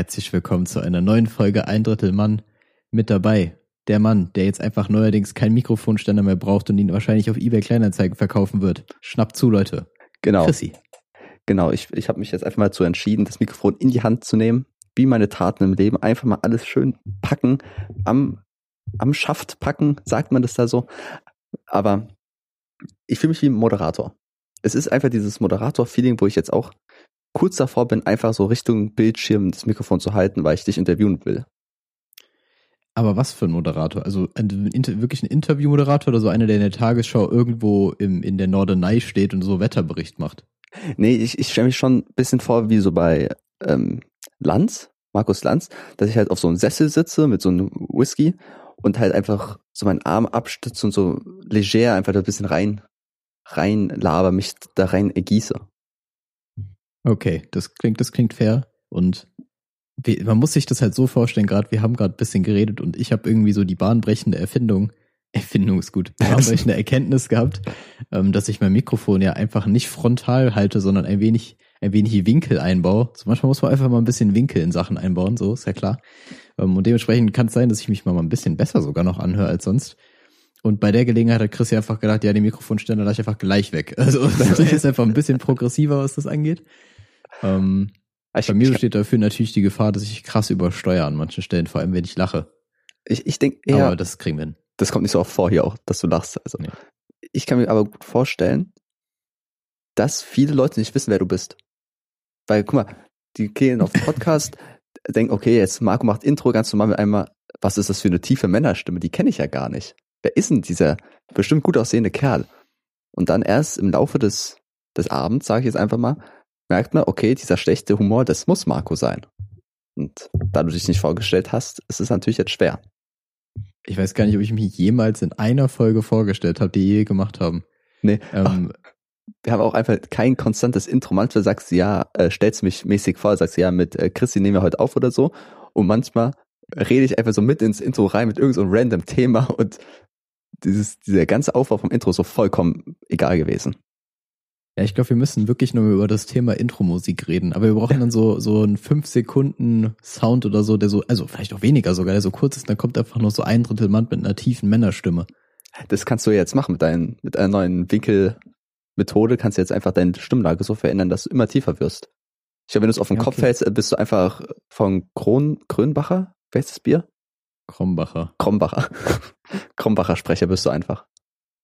Herzlich willkommen zu einer neuen Folge Ein Drittel Mann mit dabei. Der Mann, der jetzt einfach neuerdings keinen Mikrofonständer mehr braucht und ihn wahrscheinlich auf eBay Kleinanzeigen verkaufen wird. Schnappt zu, Leute. Genau. Chrissy. Genau, ich, ich habe mich jetzt einfach mal dazu entschieden, das Mikrofon in die Hand zu nehmen, wie meine Taten im Leben, einfach mal alles schön packen, am, am Schaft packen, sagt man das da so. Aber ich fühle mich wie ein Moderator. Es ist einfach dieses Moderator-Feeling, wo ich jetzt auch kurz davor bin, einfach so Richtung Bildschirm das Mikrofon zu halten, weil ich dich interviewen will. Aber was für ein Moderator? Also ein, wirklich ein Interviewmoderator oder so einer, der in der Tagesschau irgendwo im, in der Norderney steht und so Wetterbericht macht? Nee, ich, ich stelle mich schon ein bisschen vor, wie so bei ähm, Lanz, Markus Lanz, dass ich halt auf so einem Sessel sitze mit so einem Whisky und halt einfach so meinen Arm abstütze und so leger einfach da ein bisschen rein, rein laber, mich da rein ergieße. Okay, das klingt, das klingt fair und man muss sich das halt so vorstellen, gerade wir haben gerade ein bisschen geredet und ich habe irgendwie so die bahnbrechende Erfindung, Erfindung ist gut, bahnbrechende Erkenntnis gehabt, ähm, dass ich mein Mikrofon ja einfach nicht frontal halte, sondern ein wenig, ein wenig Winkel einbaue. So manchmal muss man einfach mal ein bisschen Winkel in Sachen einbauen, so ist ja klar. Ähm, und dementsprechend kann es sein, dass ich mich mal ein bisschen besser sogar noch anhöre als sonst. Und bei der Gelegenheit hat Chris ja einfach gedacht, ja, die Mikrofonständer lasse ich einfach gleich weg. Also das ist einfach ein bisschen progressiver, was das angeht. Ähm, ich, bei mir besteht dafür natürlich die Gefahr, dass ich krass übersteuere an manchen Stellen, vor allem wenn ich lache. Ich, ich denke eher. Aber das kriegen wir hin. Das kommt nicht so oft vor hier auch, dass du lachst. Also, nee. Ich kann mir aber gut vorstellen, dass viele Leute nicht wissen, wer du bist. Weil, guck mal, die gehen auf den Podcast, denken, okay, jetzt Marco macht Intro ganz normal mit einmal, was ist das für eine tiefe Männerstimme? Die kenne ich ja gar nicht. Wer ist denn dieser bestimmt gut aussehende Kerl? Und dann erst im Laufe des, des Abends, sage ich jetzt einfach mal, merkt man, okay, dieser schlechte Humor, das muss Marco sein. Und da du dich nicht vorgestellt hast, ist es natürlich jetzt schwer. Ich weiß gar nicht, ob ich mich jemals in einer Folge vorgestellt habe, die je gemacht haben. Nee. Ähm, wir haben auch einfach kein konstantes Intro. Manchmal sagst du ja, äh, stellst du mich mäßig vor, sagst du ja, mit äh, Christi nehmen wir heute auf oder so. Und manchmal rede ich einfach so mit ins Intro rein mit irgendeinem so random Thema und dieses, dieser ganze Aufbau vom Intro so vollkommen egal gewesen. Ja, ich glaube, wir müssen wirklich nur über das Thema Intro-Musik reden. Aber wir brauchen dann so, so einen 5 Sekunden Sound oder so, der so, also vielleicht auch weniger sogar, der so kurz ist, dann kommt einfach nur so ein Drittel Mann mit einer tiefen Männerstimme. Das kannst du jetzt machen mit deinen, mit einer neuen Winkelmethode, kannst du jetzt einfach deine Stimmlage so verändern, dass du immer tiefer wirst. Ich glaube, wenn du es auf den ja, Kopf okay. hältst, bist du einfach von Kron, Krönbacher, das Bier? Krombacher. Krombacher. Krombacher Sprecher bist du einfach.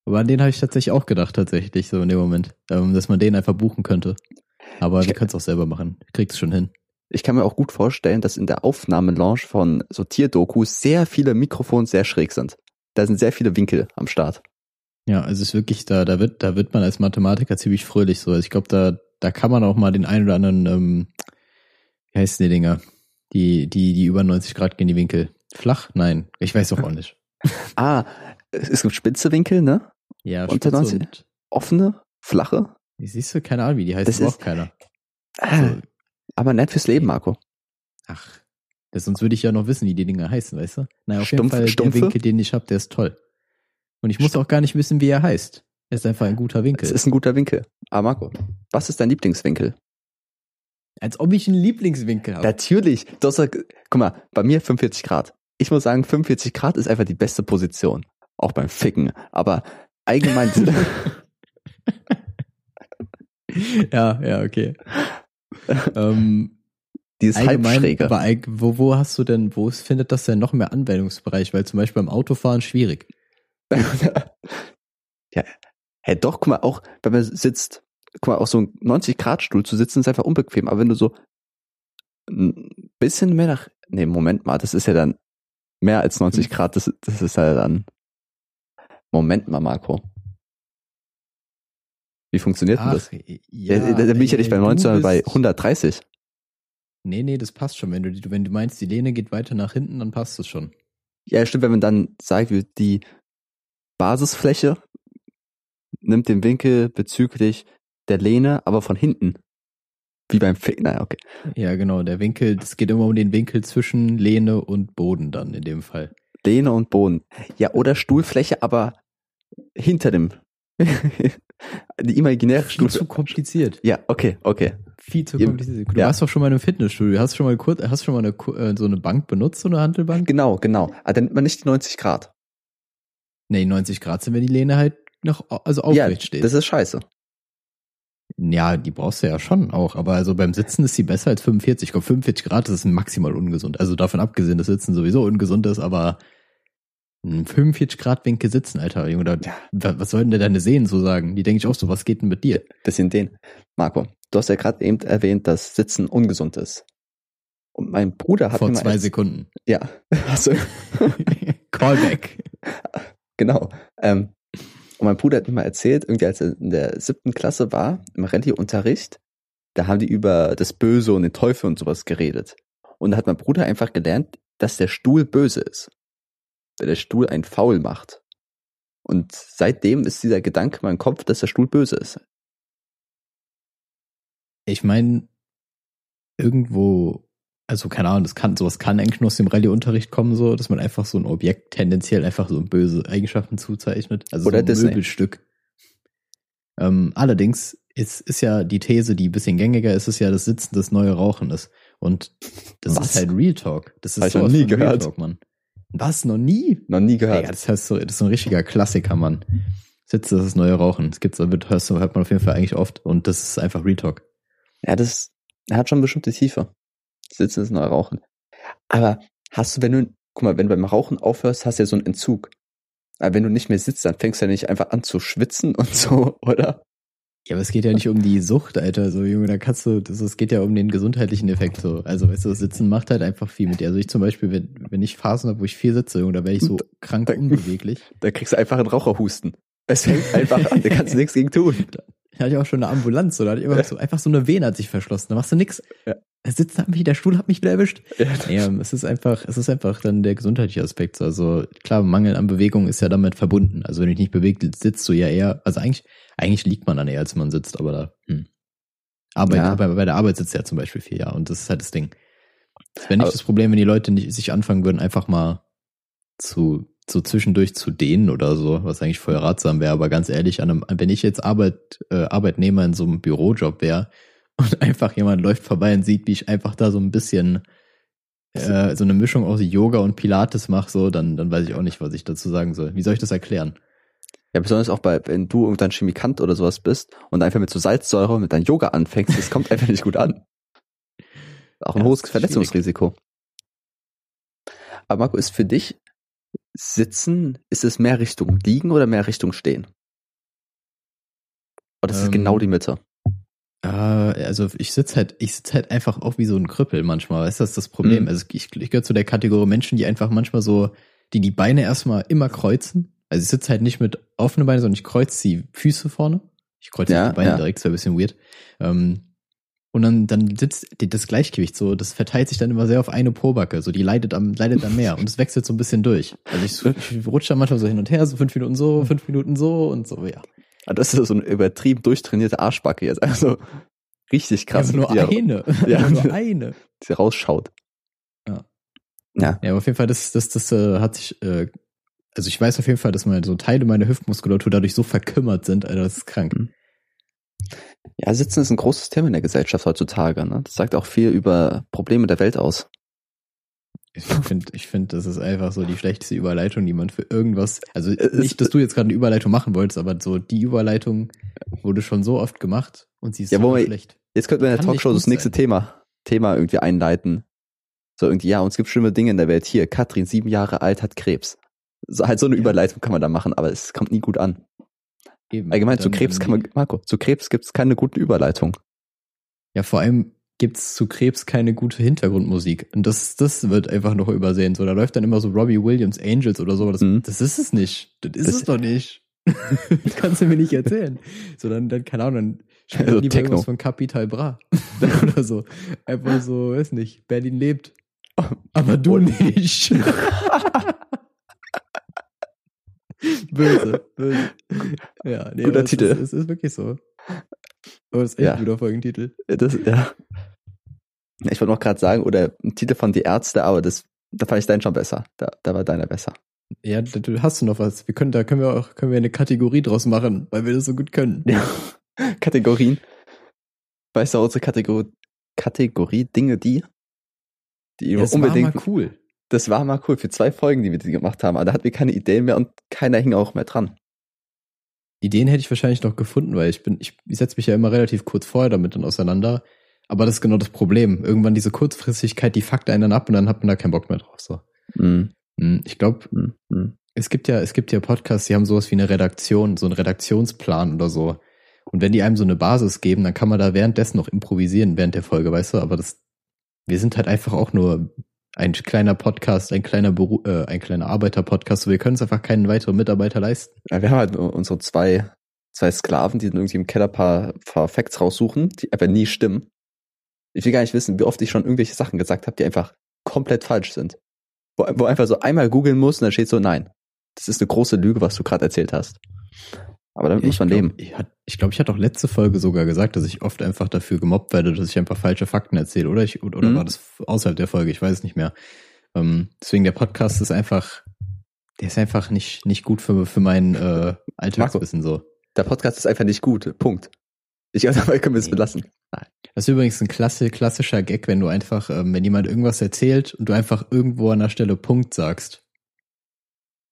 Aber an den habe ich tatsächlich auch gedacht, tatsächlich, so in dem Moment, ähm, dass man den einfach buchen könnte. Aber ich wir können es auch selber machen. Kriegst schon hin. Ich kann mir auch gut vorstellen, dass in der Aufnahmelounge von so Tierdokus sehr viele Mikrofone sehr schräg sind. Da sind sehr viele Winkel am Start. Ja, also es ist wirklich, da, da wird, da wird man als Mathematiker ziemlich fröhlich so. Also ich glaube, da, da kann man auch mal den einen oder anderen, ähm, wie heißen die Dinger? Die, die, die über 90 Grad gehen, die Winkel. Flach? Nein. Ich weiß doch auch nicht. ah, es gibt spitze Winkel, ne? Ja, dann und offene, flache. Wie siehst du, keine Ahnung, wie die heißt, das ist keiner. Also, aber nett fürs Leben, Marco. Ach, das, sonst würde ich ja noch wissen, wie die Dinger heißen, weißt du? Naja, auf Stumpf, jeden Fall Stumpfe? der Winkel, den ich habe, der ist toll. Und ich muss auch gar nicht wissen, wie er heißt. Er ist einfach ein guter Winkel. Es ist ein guter Winkel. Aber Marco, was ist dein Lieblingswinkel? Als ob ich einen Lieblingswinkel habe. Natürlich. Du hast, guck mal, bei mir 45 Grad. Ich muss sagen, 45 Grad ist einfach die beste Position. Auch beim Ficken. Aber allgemein. ja, ja, okay. ähm, Dieses Halbschräge. Aber wo, wo hast du denn, wo findet das denn noch mehr Anwendungsbereich? Weil zum Beispiel beim Autofahren schwierig. ja, hey, doch, guck mal, auch wenn man sitzt, guck mal, auf so einem 90-Grad-Stuhl zu sitzen, ist einfach unbequem. Aber wenn du so ein bisschen mehr nach, nee, Moment mal, das ist ja dann mehr als 90 Grad, das, das ist ja dann Moment mal, Marco. Wie funktioniert Ach, denn das? Ja, da, da bin ich ja nicht bei 19, sondern bei 130. Nee, nee, das passt schon. Wenn du, wenn du meinst, die Lehne geht weiter nach hinten, dann passt das schon. Ja, stimmt, wenn man dann sagt, die Basisfläche nimmt den Winkel bezüglich der Lehne, aber von hinten. Wie beim Fick, naja, okay. Ja, genau, der Winkel, es geht immer um den Winkel zwischen Lehne und Boden dann in dem Fall. Lehne und Boden. Ja, oder Stuhlfläche, aber hinter dem die imaginäre Viel Stufe. zu kompliziert. Ja, okay, okay. Viel zu kompliziert. Du ja. warst doch schon mal in einem Fitnessstudio. Hast schon mal kurz, hast schon mal eine, äh, so eine Bank benutzt, so eine Handelbank? Genau, genau. Aber dann nimmt man nicht die 90 Grad. Nee, 90 Grad sind, wenn die Lehne halt noch, also aufrecht ja, steht. das ist scheiße. Ja, die brauchst du ja schon auch, aber also beim Sitzen ist sie besser als 45. Ich glaube, 45 Grad das ist maximal ungesund. Also davon abgesehen, dass Sitzen sowieso ungesund ist, aber ein 45 Grad Winkel sitzen, Alter, Junge, da, Ja. wa- was sollten denn deine Sehnen so sagen? Die denke ich auch so, was geht denn mit dir? Bisschen den. Marco, du hast ja gerade eben erwähnt, dass Sitzen ungesund ist. Und mein Bruder hat Vor zwei erz- Sekunden. Ja, also, Callback. genau. Ähm, und mein Bruder hat mir mal erzählt, irgendwie als er in der siebten Klasse war, im Rallye-Unterricht, da haben die über das Böse und den Teufel und sowas geredet. Und da hat mein Bruder einfach gelernt, dass der Stuhl böse ist. Weil der Stuhl ein Faul macht. Und seitdem ist dieser Gedanke in meinem Kopf, dass der Stuhl böse ist. Ich meine, irgendwo, also keine Ahnung, das kann, sowas kann eigentlich nur aus dem Rallye-Unterricht kommen, so, dass man einfach so ein Objekt tendenziell einfach so böse Eigenschaften zuzeichnet. Also Oder so ein Disney. Möbelstück. Ähm, allerdings ist, ist ja die These, die ein bisschen gängiger ist, ist ja, dass Sitzen das neue Rauchen ist. Und das Was? ist halt Real Talk. Das ist Hab ich noch nie von Real gehört. Talk, Mann. Was? Noch nie? Noch nie gehört. Ja, das heißt so, das ist so ein richtiger Klassiker, Mann. Sitze, das ist neue Rauchen. Das gibt's, hörst du, hört man auf jeden Fall eigentlich oft. Und das ist einfach Real Talk. Ja, das, hat schon bestimmte Tiefe. Sitzen ist neu Rauchen. Aber hast du, wenn du, guck mal, wenn du beim Rauchen aufhörst, hast du ja so einen Entzug. Aber wenn du nicht mehr sitzt, dann fängst du ja nicht einfach an zu schwitzen und so, oder? Ja, aber es geht ja nicht um die Sucht, Alter. So, Junge, da kannst du, das, es geht ja um den gesundheitlichen Effekt. So. Also, weißt du, das Sitzen macht halt einfach viel mit dir. Also ich zum Beispiel, wenn, wenn ich Phasen habe, wo ich viel sitze, Junge, da werde ich so krank unbeweglich. Da kriegst du einfach einen Raucherhusten. Es fängt einfach an, da kannst du nichts gegen tun. Da hatte ich auch schon eine Ambulanz, da hatte ich immer so, einfach so eine Vene hat sich verschlossen. Da machst du nix. Ja. Der Sitz hat mich, der Stuhl hat mich wieder erwischt. Ja, Ja, es ist einfach, es ist einfach dann der gesundheitliche Aspekt. Also klar, Mangel an Bewegung ist ja damit verbunden. Also wenn du dich nicht bewegt, sitzt du ja eher, also eigentlich, eigentlich liegt man dann eher, als man sitzt, aber da, hm. Arbeit, Ja. aber bei der Arbeit sitzt ja zum Beispiel viel, ja. Und das ist halt das Ding. Das wäre nicht Aber- das Problem, wenn die Leute nicht sich anfangen würden, einfach mal zu, so zwischendurch zu dehnen oder so, was eigentlich voll ratsam wäre. Aber ganz ehrlich, einem, wenn ich jetzt Arbeit, äh, Arbeitnehmer in so einem Bürojob wäre und einfach jemand läuft vorbei und sieht, wie ich einfach da so ein bisschen äh, so eine Mischung aus Yoga und Pilates mache, so, dann, dann weiß ich auch nicht, was ich dazu sagen soll. Wie soll ich das erklären? Ja, besonders auch bei, wenn du irgendein Chemikant oder sowas bist und einfach mit so Salzsäure mit deinem Yoga anfängst, das kommt einfach nicht gut an. Auch ein Ja, hohes Verletzungsrisiko. Aber Marco, ist für dich Sitzen, ist es mehr Richtung Liegen oder mehr Richtung Stehen? Oder ist es Ähm, genau die Mitte? Äh, also ich sitze halt, ich sitze halt einfach auch wie so ein Krüppel manchmal, weißt du, das ist das Problem. Mhm. Also ich, ich gehöre zu der Kategorie Menschen, die einfach manchmal so, die die Beine erstmal immer kreuzen. Also ich sitze halt nicht mit offenen Beinen, sondern ich kreuze die Füße vorne. Ich kreuze Ja, die Beine ja. direkt, ist ein bisschen weird. Ähm, und dann, dann sitzt das Gleichgewicht so, das verteilt sich dann immer sehr auf eine Probacke, so die leidet am, leidet dann mehr und es wechselt so ein bisschen durch. Also ich, ich rutsche dann manchmal so hin und her, so fünf Minuten so, fünf Minuten so und so, ja. Ah, Das ist so eine übertrieben durchtrainierte Arschbacke jetzt. Also richtig krass. aber nur die, eine. Ja. Nur eine. die rausschaut. Ja. Ja. Ja, aber auf jeden Fall, das, das, das äh, hat sich, äh, also ich weiß auf jeden Fall, dass meine so Teile meiner Hüftmuskulatur dadurch so verkümmert sind, Alter, das ist krank. Mhm. Ja, Sitzen ist ein großes Thema in der Gesellschaft heutzutage. Ne? Das sagt auch viel über Probleme der Welt aus. Ich finde, ich finde, das ist einfach so die schlechteste Überleitung, die man für irgendwas, also Es- nicht, dass du jetzt gerade eine Überleitung machen wolltest, aber so die Überleitung wurde schon so oft gemacht und sie ist Ja, so wir- schlecht. Jetzt könnten wir in der Talkshow das nächste sein. Thema, Thema irgendwie einleiten. So irgendwie, ja, uns gibt schlimme Dinge in der Welt. Hier, Katrin, sieben Jahre alt, hat Krebs. So, halt so eine Ja. Überleitung kann man da machen, aber es kommt nie gut an. Eben. Allgemein zu Krebs kann man, die- Marco, zu Krebs gibt's keine guten Überleitung. Ja, vor allem gibt's zu Krebs keine gute Hintergrundmusik. Und das, das wird einfach noch übersehen. So, da läuft dann immer so Robbie Williams Angels oder so, das, Mhm. das ist es nicht. Das ist Das- es doch nicht. das kannst du mir nicht erzählen. So, dann, dann keine Ahnung, dann spielt Also lieber Techno. irgendwas von Capital Bra. oder so. Einfach so, weiß nicht, Berlin lebt. Aber du nicht. Böse, böse. Ja, nee, Guter aber es Titel. Ist, ist wirklich so. Aber es ist echt Ja. ein guter Folgentitel. Das, ja. Ich wollte noch gerade sagen, oder ein Titel von Die Ärzte, aber das, da fand ich deinen schon besser. Da, da war deiner besser. Ja, da- hast du noch was. Wir können, da können wir auch, können wir eine Kategorie draus machen, weil wir das so gut können. Ja. Kategorien. Weißt du, unsere Kategorie, Kategorie Dinge, die, die Ja, das unbedingt. war mal cool. Das war mal cool für zwei Folgen, die wir die gemacht haben. Aber da hatten wir keine Ideen mehr und keiner hing auch mehr dran. Ideen hätte ich wahrscheinlich noch gefunden, weil ich bin, ich, ich setze mich ja immer relativ kurz vorher damit dann auseinander. Aber das ist genau das Problem. Irgendwann diese Kurzfristigkeit, die fuckt einen dann ab und dann hat man da keinen Bock mehr drauf. So. Hm, Ich glaube, Mhm. Mhm. es gibt ja, es gibt ja Podcasts, die haben sowas wie eine Redaktion, so einen Redaktionsplan oder so. Und wenn die einem so eine Basis geben, dann kann man da währenddessen noch improvisieren während der Folge, weißt du? Aber das, wir sind halt einfach auch nur ein kleiner Podcast, ein kleiner Beru äh, ein kleiner Arbeiter-Podcast. Wir können es einfach keinen weiteren Mitarbeiter leisten. Ja, wir haben halt unsere zwei, zwei Sklaven, die dann irgendwie im Keller paar, paar Facts raussuchen, die aber nie stimmen. Ich will gar nicht wissen, wie oft ich schon irgendwelche Sachen gesagt habe, die einfach komplett falsch sind. Wo, wo einfach so einmal googeln muss und dann steht so, nein, das ist eine große Lüge, was du gerade erzählt hast. Aber damit muss man glaub, leben. Ich, hat- ich glaube, ich hatte auch letzte Folge sogar gesagt, dass ich oft einfach dafür gemobbt werde, dass ich einfach falsche Fakten erzähle. Oder ich, oder, Mhm. war das außerhalb der Folge? Ich weiß es nicht mehr. Ähm, deswegen der Podcast ist einfach, der ist einfach nicht, nicht gut für, für mein äh, Alltagswissen so. Der Podcast ist einfach nicht gut. Punkt. Ich glaube, dabei können wir es belassen. Das ist übrigens ein klasse, klassischer Gag, wenn du einfach, ähm, wenn jemand irgendwas erzählt und du einfach irgendwo an der Stelle Punkt sagst.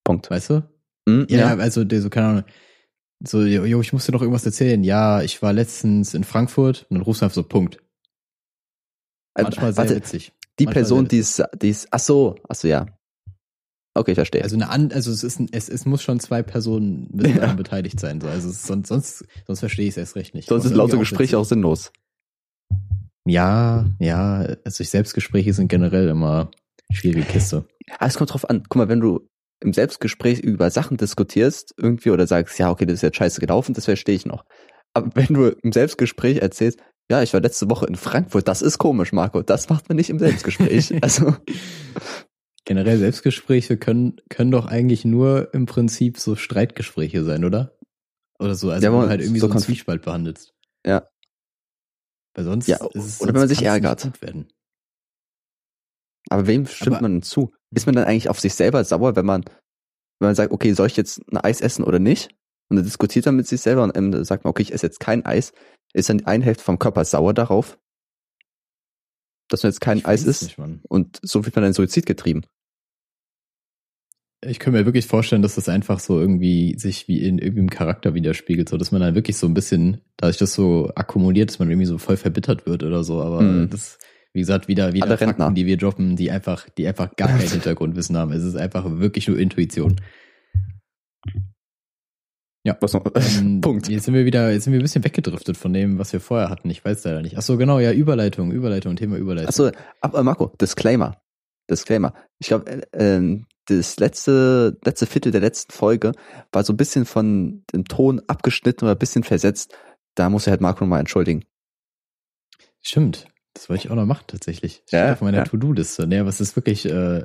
Punkt. Weißt du? Mhm, Ja, also der so, keine Ahnung. So, jo, ich musste noch irgendwas erzählen. Ja, ich war letztens in Frankfurt und dann rufst du einfach so Punkt. Also, Manchmal sehr warte, witzig. die manchmal Person, die ist, die ist, ach so, ach so, ja. Okay, ich verstehe. Also eine an, also es ist ein, es, es muss schon zwei Personen müssen Ja. beteiligt sein. So. Also es sonst, sonst, sonst verstehe ich es erst recht nicht. Sonst Aber ist laute irgendwie Gespräche auch sinnlos. Ja, ja, also Selbstgespräche sind generell immer schwierige Kiste. Aber es kommt drauf an. Guck mal, wenn du im Selbstgespräch über Sachen diskutierst, irgendwie, oder sagst, ja, okay, das ist jetzt scheiße gelaufen, das verstehe ich noch. Aber wenn du im Selbstgespräch erzählst, ja, ich war letzte Woche in Frankfurt, das ist komisch, Marco. Das macht man nicht im Selbstgespräch. also, Generell Selbstgespräche können, können doch eigentlich nur im Prinzip so Streitgespräche sein, oder? Oder so, also Ja, aber du halt irgendwie so so, einen Zwiespalt behandelst. Ja. Weil sonst Ja, ist es, oder wenn man sich ärgert. Gut werden. Aber wem stimmt Aber- man denn zu? Ist man dann eigentlich auf sich selber sauer, wenn man, wenn man sagt, okay, soll ich jetzt ein Eis essen oder nicht? Und dann diskutiert man mit sich selber und ähm, sagt man, okay, ich esse jetzt kein Eis. Ist dann die eine Hälfte vom Körper sauer darauf, dass man jetzt kein Ich Eis isst? Und so wird man dann Suizid getrieben. Ich könnte mir wirklich vorstellen, dass das einfach so irgendwie sich wie in irgendeinem Charakter widerspiegelt, so dass man dann wirklich so ein bisschen, dadurch das so akkumuliert, dass man irgendwie so voll verbittert wird oder so. Aber Mhm. das, wie gesagt, wieder wieder Alle Fakten, Rentner. die wir droppen, die einfach, die einfach gar kein Hintergrundwissen haben. Es ist einfach wirklich nur Intuition. Was noch? Ähm, Punkt. Jetzt sind wir wieder, jetzt sind wir ein bisschen weggedriftet von dem, was wir vorher hatten. Ich weiß leider nicht. Ach so, genau, ja, Überleitung, Überleitung, Thema Überleitung. Achso, aber Marco, Disclaimer. Disclaimer. Ich glaube, äh, ähm, das letzte, letzte Viertel der letzten Folge war so ein bisschen von dem Ton abgeschnitten oder ein bisschen versetzt. Da muss ich halt Marco nochmal entschuldigen. Stimmt. Das wollte ich auch noch machen, tatsächlich. Steht Ja, auf meiner ja. To-Do-Liste. Aber es ist wirklich, äh,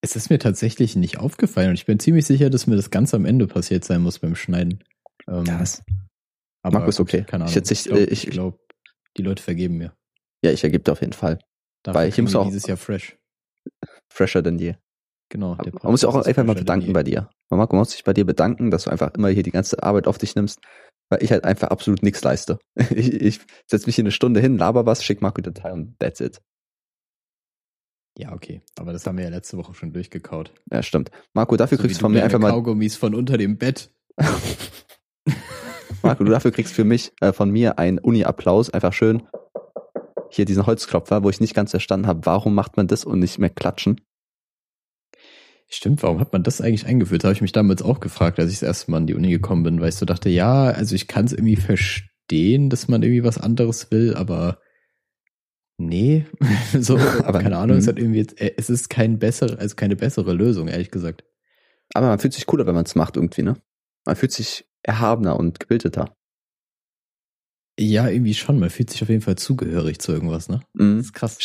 es ist mir tatsächlich nicht aufgefallen und ich bin ziemlich sicher, dass mir das ganz am Ende passiert sein muss beim Schneiden. Ähm, Das, aber Marco ist okay. Keine Ahnung. Ich ich glaube, äh, ich- glaub, die Leute vergeben mir. ja, ich ergebe auf jeden Fall. Dafür Weil kriegen muss auch- dieses Jahr fresh. Fresher denn je. Genau. Der man muss sich auch einfach mal bedanken je. bei dir. Marco, man muss sich bei dir bedanken, dass du einfach immer hier die ganze Arbeit auf dich nimmst, weil ich halt einfach absolut nichts leiste. Ich, ich setze mich hier eine Stunde hin, laber was, schick Marco die Datei und that's it. Ja, okay. Aber das haben wir ja letzte Woche schon durchgekaut. Ja, stimmt. Marco, dafür So kriegst du von mir einfach mal Kaugummis von unter dem Bett. Marco, du dafür kriegst für mich, äh, von mir einen Uni-Applaus. Einfach schön hier diesen Holzklopfer, wo ich nicht ganz verstanden habe, warum macht man das und nicht mehr klatschen. Stimmt, warum hat man das eigentlich eingeführt? Da habe ich mich damals auch gefragt, als ich das erste Mal an die Uni gekommen bin, weil ich so dachte, ja, also ich kann es irgendwie verstehen, dass man irgendwie was anderes will, aber nee, so, Aber, keine Ahnung, es mhm. hat irgendwie jetzt, äh, es ist kein bessere, also keine bessere Lösung, ehrlich gesagt. Aber man fühlt sich cooler, wenn man es macht irgendwie, ne? Man fühlt sich erhabener und gebildeter. Ja, irgendwie schon, man fühlt sich auf jeden Fall zugehörig zu irgendwas, ne? Das Mhm. ist krass.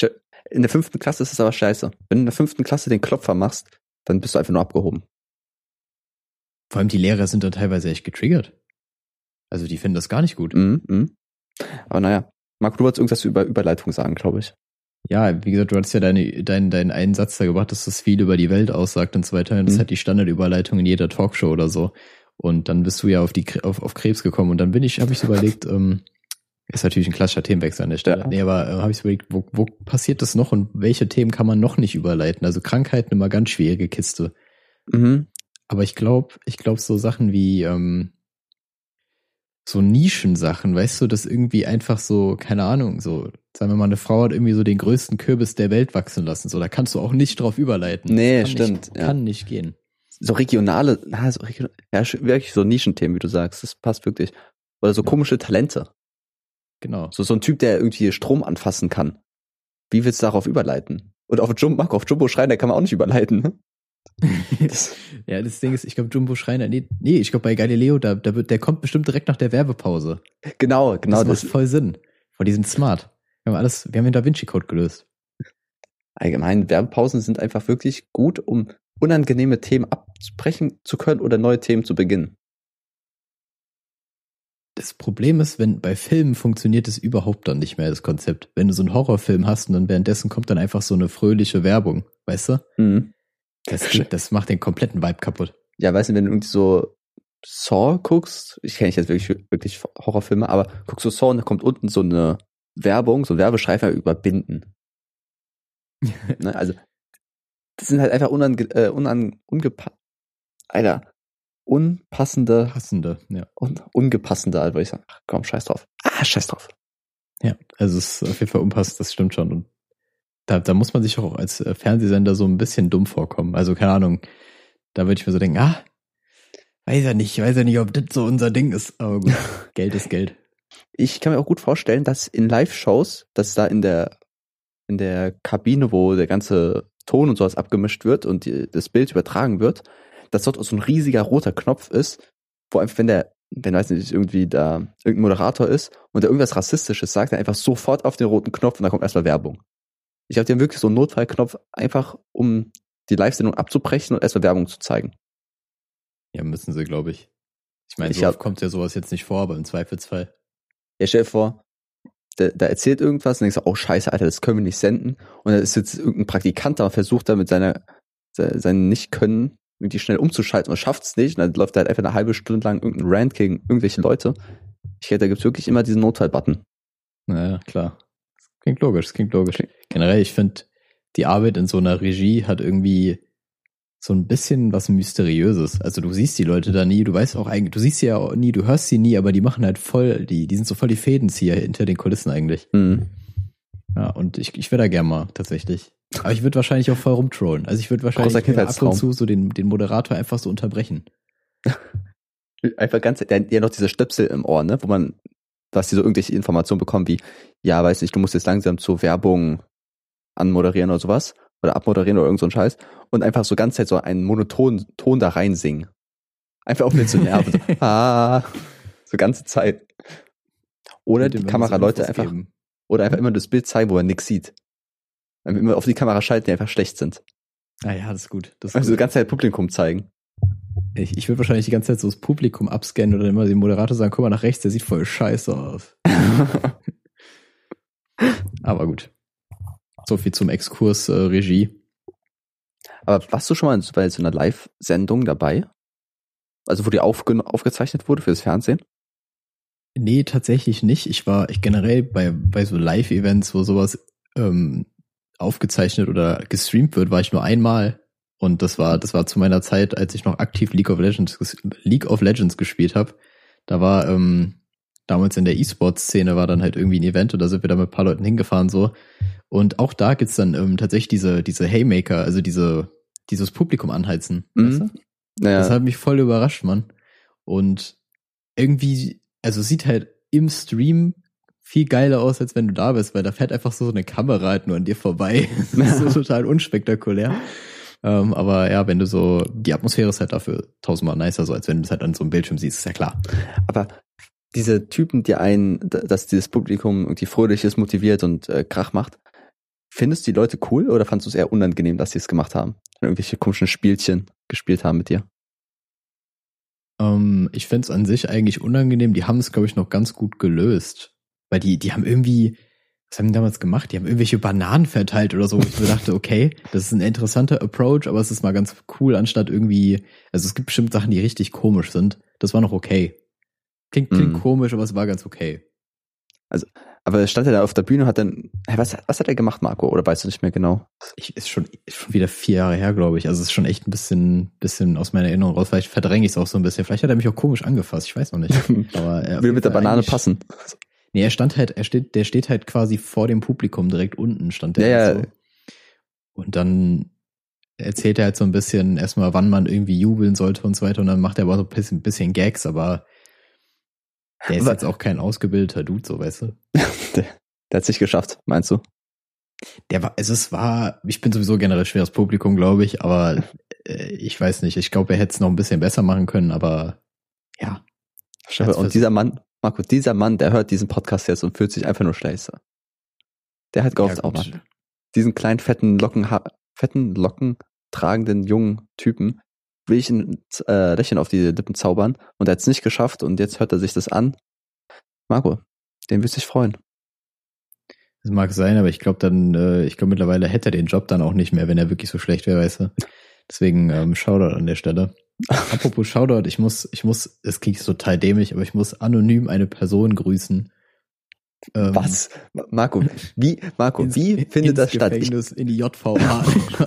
In der fünften Klasse ist es aber scheiße. Wenn du in der fünften Klasse den Klopfer machst, dann bist du einfach nur abgehoben. Vor allem die Lehrer sind da teilweise echt getriggert. Also die finden das gar nicht gut. Mhm, mhm. Aber naja, Marco, du wolltest irgendwas über Überleitung sagen, glaube ich. Ja, wie gesagt, du hattest ja deine, deinen, deinen einen Satz da gebracht, dass das viel über die Welt aussagt und so weiter. Und das Mhm. hat die Standardüberleitung in jeder Talkshow oder so. Und dann bist du ja auf die auf, auf Krebs gekommen und dann bin ich, habe ich so überlegt, ähm, ist natürlich ein klassischer Themenwechsel an der Stelle. Ja. Nee, aber äh, habe ich überlegt, wo, wo passiert das noch und welche Themen kann man noch nicht überleiten? Also Krankheiten immer ganz schwierige Kiste. Mhm. Aber ich glaube, ich glaube so Sachen wie ähm, so Nischensachen, weißt du, das irgendwie einfach so, keine Ahnung, so, sagen wir mal, eine Frau hat irgendwie so den größten Kürbis der Welt wachsen lassen. So, da kannst du auch nicht drauf überleiten. Nee, kann stimmt, Nicht, ja. Kann nicht gehen. So regionale, na, so region, ja, wirklich so Nischenthemen, wie du sagst. Das passt wirklich. Oder so komische Talente. Genau. So, so ein Typ, der irgendwie Strom anfassen kann. Wie willst du darauf überleiten? Und auf Jumbo, Marco, auf Jumbo Schreiner kann man auch nicht überleiten. Ne? Das, ja, das Ding ist, ich glaube, Jumbo Schreiner, nee, nee ich glaube bei Galileo, da, da wird, der kommt bestimmt direkt nach der Werbepause. genau, genau. das macht Das, voll Sinn. Weil die sind smart. Wir haben alles, wir haben den Da Vinci Code gelöst. allgemein, Werbepausen sind einfach wirklich gut, um unangenehme Themen absprechen zu können oder neue Themen zu beginnen. Das Problem ist, wenn bei Filmen funktioniert es überhaupt dann nicht mehr, das Konzept. Wenn du so einen Horrorfilm hast und dann währenddessen kommt dann einfach so eine fröhliche Werbung, weißt du? Mhm. Das, das macht den kompletten Vibe kaputt. Ja, weißt du, wenn du irgendwie so Saw guckst, ich kenne jetzt wirklich, wirklich Horrorfilme, aber guckst du Saw und da kommt unten so eine Werbung, so ein Werbestreifen überbinden. ne, also, das sind halt einfach unange äh, unan ungepa Alter, unpassende Passende, ja. und ungepassende, ich sagen, ach komm, scheiß drauf. Ah, scheiß drauf. Ja, also es ist auf jeden Fall unpassend, das stimmt schon. Und da, da muss man sich auch als äh, Fernsehsender so ein bisschen dumm vorkommen. Also keine Ahnung, da würde ich mir so denken, ah, weiß ja nicht, weiß ja nicht, ob das so unser Ding ist. Aber gut, Geld ist Geld. Ich kann mir auch gut vorstellen, dass in Live-Shows, dass da in der, in der Kabine, wo der ganze Ton und sowas abgemischt wird und die, das Bild übertragen wird, dass dort so ein riesiger roter Knopf ist, wo einfach, wenn der, wenn weiß nicht, irgendwie da irgendein Moderator ist und der irgendwas Rassistisches sagt, er einfach sofort auf den roten Knopf und dann kommt erstmal Werbung. Ich die haben wirklich so einen Notfallknopf, einfach um die Live-Sendung abzubrechen und erstmal Werbung zu zeigen. Ja, müssen sie, glaube ich. Ich meine, Ich so kommt ja sowas jetzt nicht vor, aber im Zweifelsfall. Ja, stell dir vor, da, da erzählt irgendwas und denkst du, oh scheiße, Alter, das können wir nicht senden. Und dann ist jetzt irgendein Praktikant da und versucht da mit seiner, se- seinem Nicht-Können irgendwie schnell umzuschalten und schafft es nicht. Und dann läuft da halt einfach eine halbe Stunde lang irgendein Rant gegen irgendwelche Leute. Ich glaube, da gibt's wirklich immer diesen Notfall-Button. Naja, klar. Das klingt logisch, das klingt logisch. Generell, ich finde, die Arbeit in so einer Regie hat irgendwie so ein bisschen was Mysteriöses. Also du siehst die Leute da nie, du weißt auch eigentlich, du siehst sie ja nie, du hörst sie nie, aber die machen halt voll, die, die sind so voll die Fädenzieher hinter den Kulissen eigentlich. Mhm. Ja, und ich, ich wäre da gern mal, tatsächlich. Aber ich würde wahrscheinlich auch voll rumtrollen. Also ich würde wahrscheinlich ab und zu so den, den Moderator einfach so unterbrechen. Einfach ganz, der hat ja noch diese Stöpsel im Ohr, ne, wo man, was die so irgendwelche Informationen bekommen wie, ja, weiß nicht, du musst jetzt langsam zur Werbung anmoderieren oder sowas oder abmoderieren oder irgend so ein Scheiß und einfach so ganz Zeit so einen monotonen Ton da reinsingen. Einfach um den zu nerven. so, ah, so ganze Zeit. Oder die Kameraleute einfach, geben. oder einfach immer das Bild zeigen, wo er nix sieht. Einfach immer auf die Kamera schalten, die einfach schlecht sind. Ah ja, das ist gut. Das ist Also die gut. ganze Zeit Publikum zeigen. Ich, ich würde wahrscheinlich die ganze Zeit so das Publikum abscannen oder immer dem Moderator sagen, guck mal nach rechts, der sieht voll scheiße aus. Aber gut. So viel zum Exkurs äh, Regie. Aber warst du schon mal bei so einer Live-Sendung dabei? Also wo die aufge aufgezeichnet wurde fürs Fernsehen? Nee, tatsächlich nicht. Ich war ich generell bei, bei so Live-Events, wo sowas ähm, aufgezeichnet oder gestreamt wird, war ich nur einmal. Und das war, das war zu meiner Zeit, als ich noch aktiv League of Legends, League of Legends gespielt habe. Da war ähm, damals in der E-Sports-Szene war dann halt irgendwie ein Event und da sind wir da mit ein paar Leuten hingefahren so. Und auch da gibt's dann ähm, tatsächlich diese, diese Haymaker, also diese, dieses Publikum anheizen. Mhm. Weißt du? Naja, Das hat mich voll überrascht, Mann. Und irgendwie, also sieht halt im Stream viel geiler aus, als wenn du da bist, weil da fährt einfach so eine Kamera halt nur an dir vorbei. Das ist so total unspektakulär. Ähm, aber ja, wenn du so, die Atmosphäre ist halt dafür tausendmal nicer, so als wenn du es halt an so einem Bildschirm siehst, ist ja klar. aber diese Typen, die einen, dass dieses Publikum irgendwie fröhlich ist, motiviert und äh, Krach macht, findest du die Leute cool oder fandest du es eher unangenehm, dass sie es gemacht haben? Irgendwelche komischen Spielchen gespielt haben mit dir? Ähm, ich find's an sich eigentlich unangenehm. Die haben es, glaube ich, noch ganz gut gelöst. Weil die, die haben irgendwie was haben die damals gemacht? Die haben irgendwelche Bananen verteilt oder so. Ich mir dachte, okay, das ist ein interessanter Approach, aber es ist mal ganz cool, anstatt irgendwie, also es gibt bestimmt Sachen, die richtig komisch sind. Das war noch okay. Klingt, klingt Mhm. komisch, aber es war ganz okay. Aber stand er da auf der Bühne und hat dann, hä, was, was hat er gemacht, Marco? Oder weißt du nicht mehr genau? Ich, ist schon, ist schon wieder vier Jahre her, glaube ich. Also es ist schon echt ein bisschen, bisschen aus meiner Erinnerung raus. Vielleicht verdränge ich es auch so ein bisschen. Vielleicht hat er mich auch komisch angefasst. Ich weiß noch nicht. Aber er Will mit der Banane passen. Nee, er stand halt, er steht, der steht halt quasi vor dem Publikum direkt unten, stand der Ja, halt so. Und dann erzählt er halt so ein bisschen erstmal, wann man irgendwie jubeln sollte und so weiter. Und dann macht er aber so ein bisschen, bisschen Gags, aber der ist Aber- jetzt auch kein ausgebildeter Dude, so weißt du. Der, der hat sich geschafft, meinst du? Der war, also es war, ich bin sowieso generell schweres Publikum, glaube ich, aber äh, ich weiß nicht. Ich glaube, er hätte es noch ein bisschen besser machen können, aber ja. Und dieser Mann, Marco, dieser Mann, der hört diesen Podcast jetzt und fühlt sich einfach nur scheiße. Der hat gehofft, ja, auch mal diesen kleinen fetten Locken, fetten Locken tragenden jungen Typen will ich ein äh, Lächeln auf die Lippen zaubern und er hat es nicht geschafft und jetzt hört er sich das an. Marco, den wirst dich freuen. Das mag sein, aber ich glaube dann, äh, ich glaube mittlerweile hätte er den Job dann auch nicht mehr, wenn er wirklich so schlecht wäre, weißt du. Deswegen ähm, Shoutout an der Stelle. Apropos Shoutout, ich muss, ich muss, es klingt total dämlich, aber ich muss anonym eine Person grüßen. Ähm, Was? Ma- Marco, wie, Marco, ins- wie findet ins das statt? Ich, Gefängnis, in die JVA.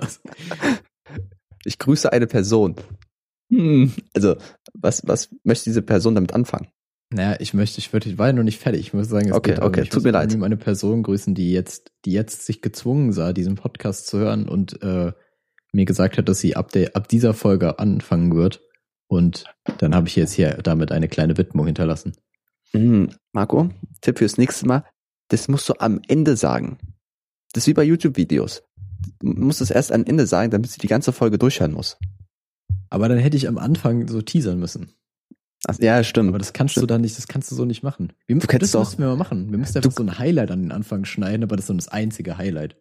ich grüße eine Person. Hm, also, was, was möchte diese Person damit anfangen? naja, ich möchte, ich würde, ich war ja noch nicht fertig. Ich muss sagen, es Okay, geht okay, ich tut muss mir leid. anonym eine Person grüßen, die jetzt, die jetzt sich gezwungen sah, diesen Podcast zu hören und äh, mir gesagt hat, dass sie ab der, ab dieser Folge anfangen wird. Und dann habe ich jetzt hier damit eine kleine Widmung hinterlassen. Hm, Marco, Tipp fürs nächste Mal, das musst du am Ende sagen. Das ist wie bei YouTube-Videos. Du musst es erst am Ende sagen, damit sie die ganze Folge durchhören muss. Aber dann hätte ich am Anfang so teasern müssen. Ach, ja, stimmt. Aber das kannst du dann nicht, das kannst du so nicht machen. Wir, Du kennst das doch- müssten wir mal machen. Wir müssten einfach so ein Highlight an den Anfang schneiden, aber das ist so das einzige Highlight.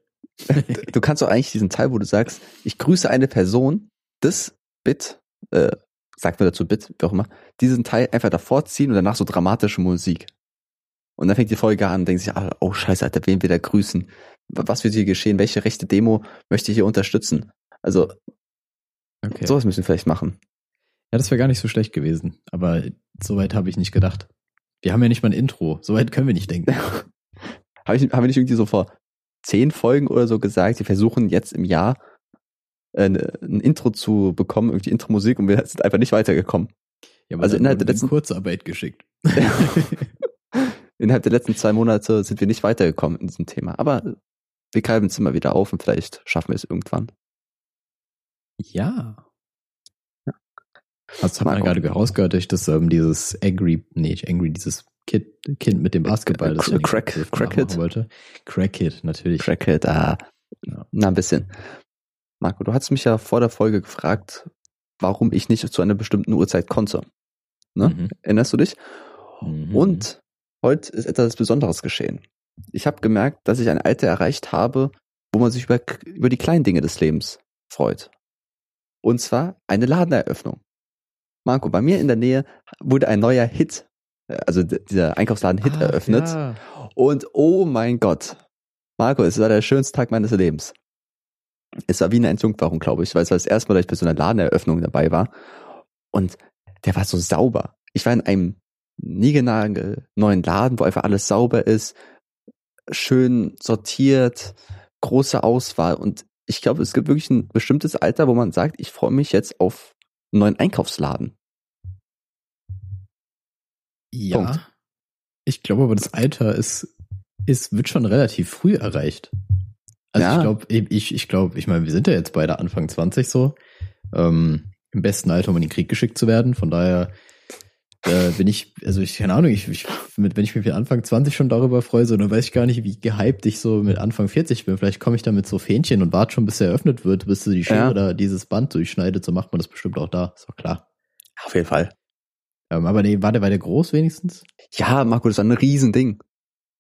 du kannst doch eigentlich diesen Teil, wo du sagst, ich grüße eine Person, das Bit, äh, sagt man dazu Bit, wie auch immer, diesen Teil einfach davor ziehen und danach so dramatische Musik. Und dann fängt die Folge an und denkt sich, ah, oh scheiße, Alter, wen wir da grüßen? Was wird hier geschehen? Welche rechte Demo möchte ich hier unterstützen? Also, Okay. sowas müssen wir vielleicht machen. Ja, das wäre gar nicht so schlecht gewesen. Aber soweit habe ich nicht gedacht. Wir haben ja nicht mal ein Intro. Soweit können wir nicht denken. Ich, haben wir nicht irgendwie so vor zehn Folgen oder so gesagt, wir versuchen jetzt im Jahr äh, ne- ein Intro zu bekommen, irgendwie Intro-Musik und wir sind einfach nicht weitergekommen. Ja, Also innerhalb der letzten- Kurzarbeit geschickt. Innerhalb der letzten zwei Monate sind wir nicht weitergekommen in diesem Thema. Aber wir greifen es immer wieder auf und vielleicht schaffen wir es irgendwann. Ja. Man Marco. gerade rausgehört, durch das ähm, dieses Angry, nee, nicht Angry, dieses Kind, kind mit dem Basketball, das Crack- Crackhead? wollte. Crackhead, natürlich. Crackhead, ah, Ja. na ein bisschen. Marco, du hast mich ja vor der Folge gefragt, warum ich nicht zu einer bestimmten Uhrzeit konnte. Ne? Mhm. Erinnerst du dich? Mhm. Und heute ist etwas Besonderes geschehen. Ich habe gemerkt, dass ich ein Alter erreicht habe, wo man sich über, über die kleinen Dinge des Lebens freut. Und zwar eine Ladeneröffnung. Marco, bei mir in der Nähe wurde ein neuer Hit, äh, also dieser Einkaufsladen Hit Ach, eröffnet. Ja. Und oh mein Gott, Marco, es war der schönste Tag meines Lebens. Es war wie eine Entjungferung, glaube ich, weil es war das erste Mal, dass ich bei so einer Ladeneröffnung dabei war. Und der war so sauber. Ich war in einem niegelnagel neuen Laden, wo einfach alles sauber ist, schön sortiert, große Auswahl. Und ich glaube, es gibt wirklich ein bestimmtes Alter, wo man sagt, ich freue mich jetzt auf einen neuen Einkaufsladen. Ja. Punkt. Ich glaube aber, das Alter ist, ist, wird schon relativ früh erreicht. Also Ja. ich glaube, ich, ich glaube, ich meine, wir sind ja jetzt beide Anfang 20 so. Ähm, Im besten Alter, um in den Krieg geschickt zu werden. Von daher äh, bin ich, also ich, keine Ahnung, ich, ich mit, wenn ich mich mit Anfang 20 schon darüber freue, so, dann weiß ich gar nicht, wie gehypt ich so mit Anfang 40 bin. Vielleicht komme ich da mit so Fähnchen und warte schon, bis er eröffnet wird, bis du die Schere Ja. oder dieses Band durchschneidet. So macht man das bestimmt auch da. Ist doch klar. Auf jeden Fall. Ähm, aber nee, war der, war der groß wenigstens? Ja, Marco, das war ein Riesending.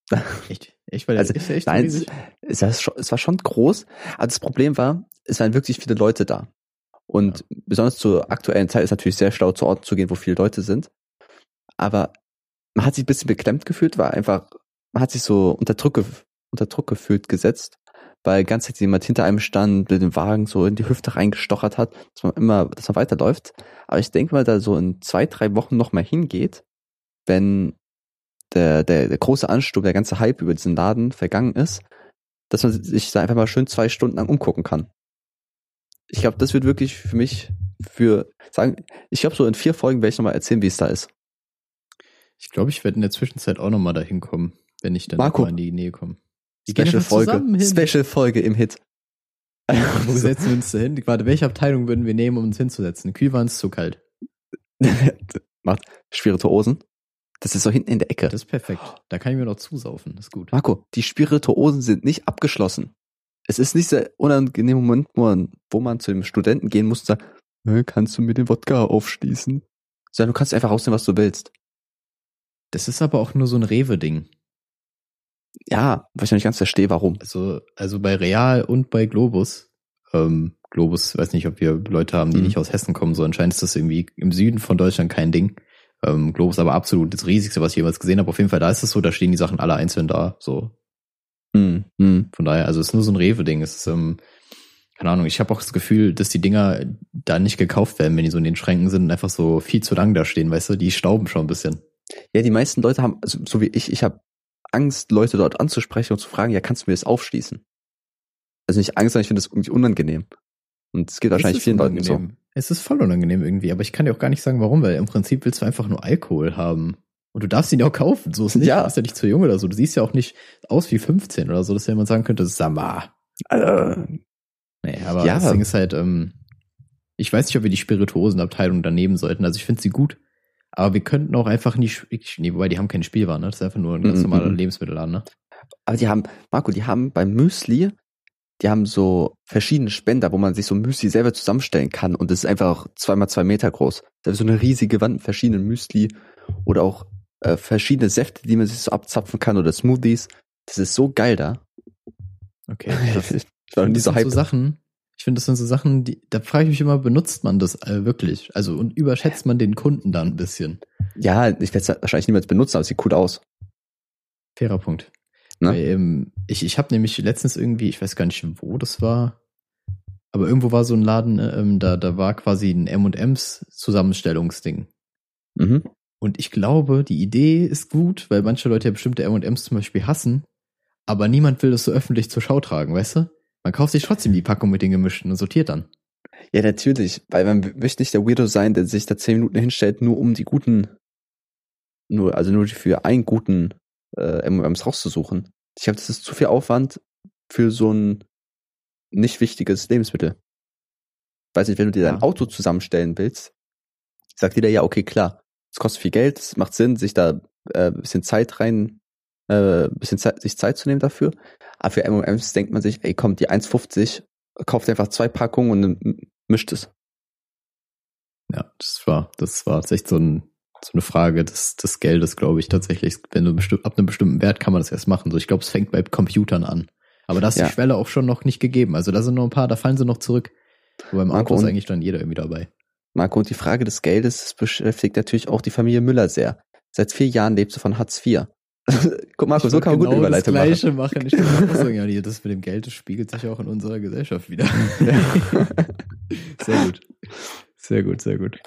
Echt? Echt? Weil der Also, ist ja echt Nein, riesig? es, war schon, es war schon groß, aber das Problem war, es waren wirklich viele Leute da. Und besonders zur aktuellen Zeit ist natürlich sehr schlau, zu Orten zu gehen, wo viele Leute sind. Aber man hat sich ein bisschen beklemmt gefühlt, war einfach, man hat sich so unter Druck, unter Druck gefühlt gesetzt, weil ganz Zeit jemand hinter einem stand, mit dem Wagen so in die Hüfte reingestochert hat, dass man immer, dass man weiterläuft. Aber ich denke mal, da so in zwei, drei Wochen noch mal hingeht, wenn der, der, der große Ansturm, der ganze Hype über diesen Laden vergangen ist, dass man sich da einfach mal schön zwei Stunden lang umgucken kann. Ich glaube, das wird wirklich für mich für sagen, ich glaube, so in vier Folgen werde ich nochmal erzählen, wie es da ist. Ich glaube, ich werde in der Zwischenzeit auch nochmal dahin kommen, wenn ich dann Marco. mal in die Nähe komme. Special Folge. Special Folge im Hit. Wo setzen wir uns da hin? Warte, welche Abteilung würden wir nehmen, um uns hinzusetzen? Kühl war uns zu kalt. Macht Spirituosen. Das ist so hinten in der Ecke. Das ist perfekt. Da kann ich mir noch zusaufen. Das ist gut. Marco, die Spirituosen sind nicht abgeschlossen. Es ist nicht der unangenehme Moment, wo man, wo man zu dem Studenten gehen muss und sagt, "Äh, kannst du mir den Wodka aufschließen? Sondern du kannst einfach rausnehmen, was du willst. Das ist aber auch nur so ein Rewe-Ding. Ja, weil ich noch nicht ganz verstehe, warum. Also, also bei Real und bei Globus. Ähm, Globus, weiß nicht, ob wir Leute haben, die Mhm. nicht aus Hessen kommen. So anscheinend ist das irgendwie im Süden von Deutschland kein Ding. Ähm, Globus aber absolut das riesigste, was ich jemals gesehen habe. Auf jeden Fall, da ist es so, da stehen die Sachen alle einzeln da. So, Hm, hm. Von daher, also es ist nur so ein Rewe-Ding. Es ist, ähm, keine Ahnung, ich habe auch das Gefühl, dass die Dinger da nicht gekauft werden, wenn die so in den Schränken sind und einfach so viel zu lang da stehen, weißt du, die stauben schon ein bisschen. Ja, die meisten Leute haben, also, so wie ich, ich habe Angst, Leute dort anzusprechen und zu fragen, ja, kannst du mir das aufschließen? Also nicht Angst, sondern ich finde das irgendwie unangenehm. Und es geht wahrscheinlich Es vielen Leuten so. unangenehm. Es ist voll unangenehm irgendwie, aber ich kann dir auch gar nicht sagen, warum, weil im Prinzip willst du einfach nur Alkohol haben. Und du darfst ihn ja auch kaufen, so ist nicht. Ja. Du bist ja nicht zu jung oder so. Du siehst ja auch nicht aus wie 15 oder so, dass jemand sagen könnte, Sama. Also, Nee, aber Ja. das Ding ist halt, ähm, ich weiß nicht, ob wir die Spirituosenabteilung da nehmen sollten. Also ich finde sie gut. Aber wir könnten auch einfach nicht, ich- nee, wobei die haben keine Spielwaren, ne? Das ist einfach nur ein ganz Mhm, normaler mhm. Lebensmittelladen, ne? aber die haben, Marco, die haben beim Müsli, die haben so verschiedene Spender, wo man sich so Müsli selber zusammenstellen kann und das ist einfach zweimal zwei Meter groß. Da ist so eine riesige Wand mit verschiedenen Müsli oder auch äh, verschiedene Säfte, die man sich so abzapfen kann oder Smoothies. Das ist so geil da. Okay. krass. ich war nie das so sind so. Sachen, ich finde, das sind so Sachen, die, da frage ich mich immer, benutzt man das äh, wirklich? Also, und überschätzt man den Kunden da ein bisschen? Ja, ich werde es wahrscheinlich niemals benutzen, aber es sieht cool aus. Fairer Punkt. Ne? Weil, ähm, ich ich habe nämlich letztens irgendwie, ich weiß gar nicht, wo das war, aber irgendwo war so ein Laden, äh, ähm, da, da war quasi ein M&M's Zusammenstellungsding. Mhm. Und ich glaube, die Idee ist gut, weil manche Leute ja bestimmte M&M's zum Beispiel hassen, aber niemand will das so öffentlich zur Schau tragen, weißt du? Man kauft sich trotzdem die Packung mit den gemischten und sortiert dann. Ja, natürlich, weil man möchte nicht der Weirdo sein, der sich da zehn Minuten hinstellt, nur um die guten, nur, also nur für einen guten äh, M&M's rauszusuchen. Ich glaube, das ist zu viel Aufwand für so ein nicht wichtiges Lebensmittel. Weiß nicht, wenn du dir dein Ja. Auto zusammenstellen willst, sagt jeder, ja, okay, klar, es kostet viel Geld, es macht Sinn, sich da äh, ein bisschen Zeit rein, äh, ein bisschen Zeit, sich Zeit zu nehmen dafür. Aber für M&M's denkt man sich, ey, komm, die 1,50, kauft einfach zwei Packungen und mischt es. Ja, das war, das war echt so, ein, so eine Frage des, des Geldes, glaube ich, tatsächlich. Wenn du ab einem bestimmten Wert kann man das erst machen. So, ich glaube, es fängt bei Computern an. Aber da ist Ja. die Schwelle auch schon noch nicht gegeben. Also da sind noch ein paar, da fallen sie noch zurück. Aber beim Marco, Auto ist eigentlich dann jeder irgendwie dabei. Marco, und die Frage des Geldes beschäftigt natürlich auch die Familie Müller sehr. Seit vier Jahren lebst du von Hartz IV. Guck, Marco, Ich so kann man gut genau Überleitung das machen. Gleiche machen. Ich wollte auch sagen, ja, das mit dem Geld, das spiegelt sich auch in unserer Gesellschaft wieder. sehr gut. Sehr gut, sehr gut.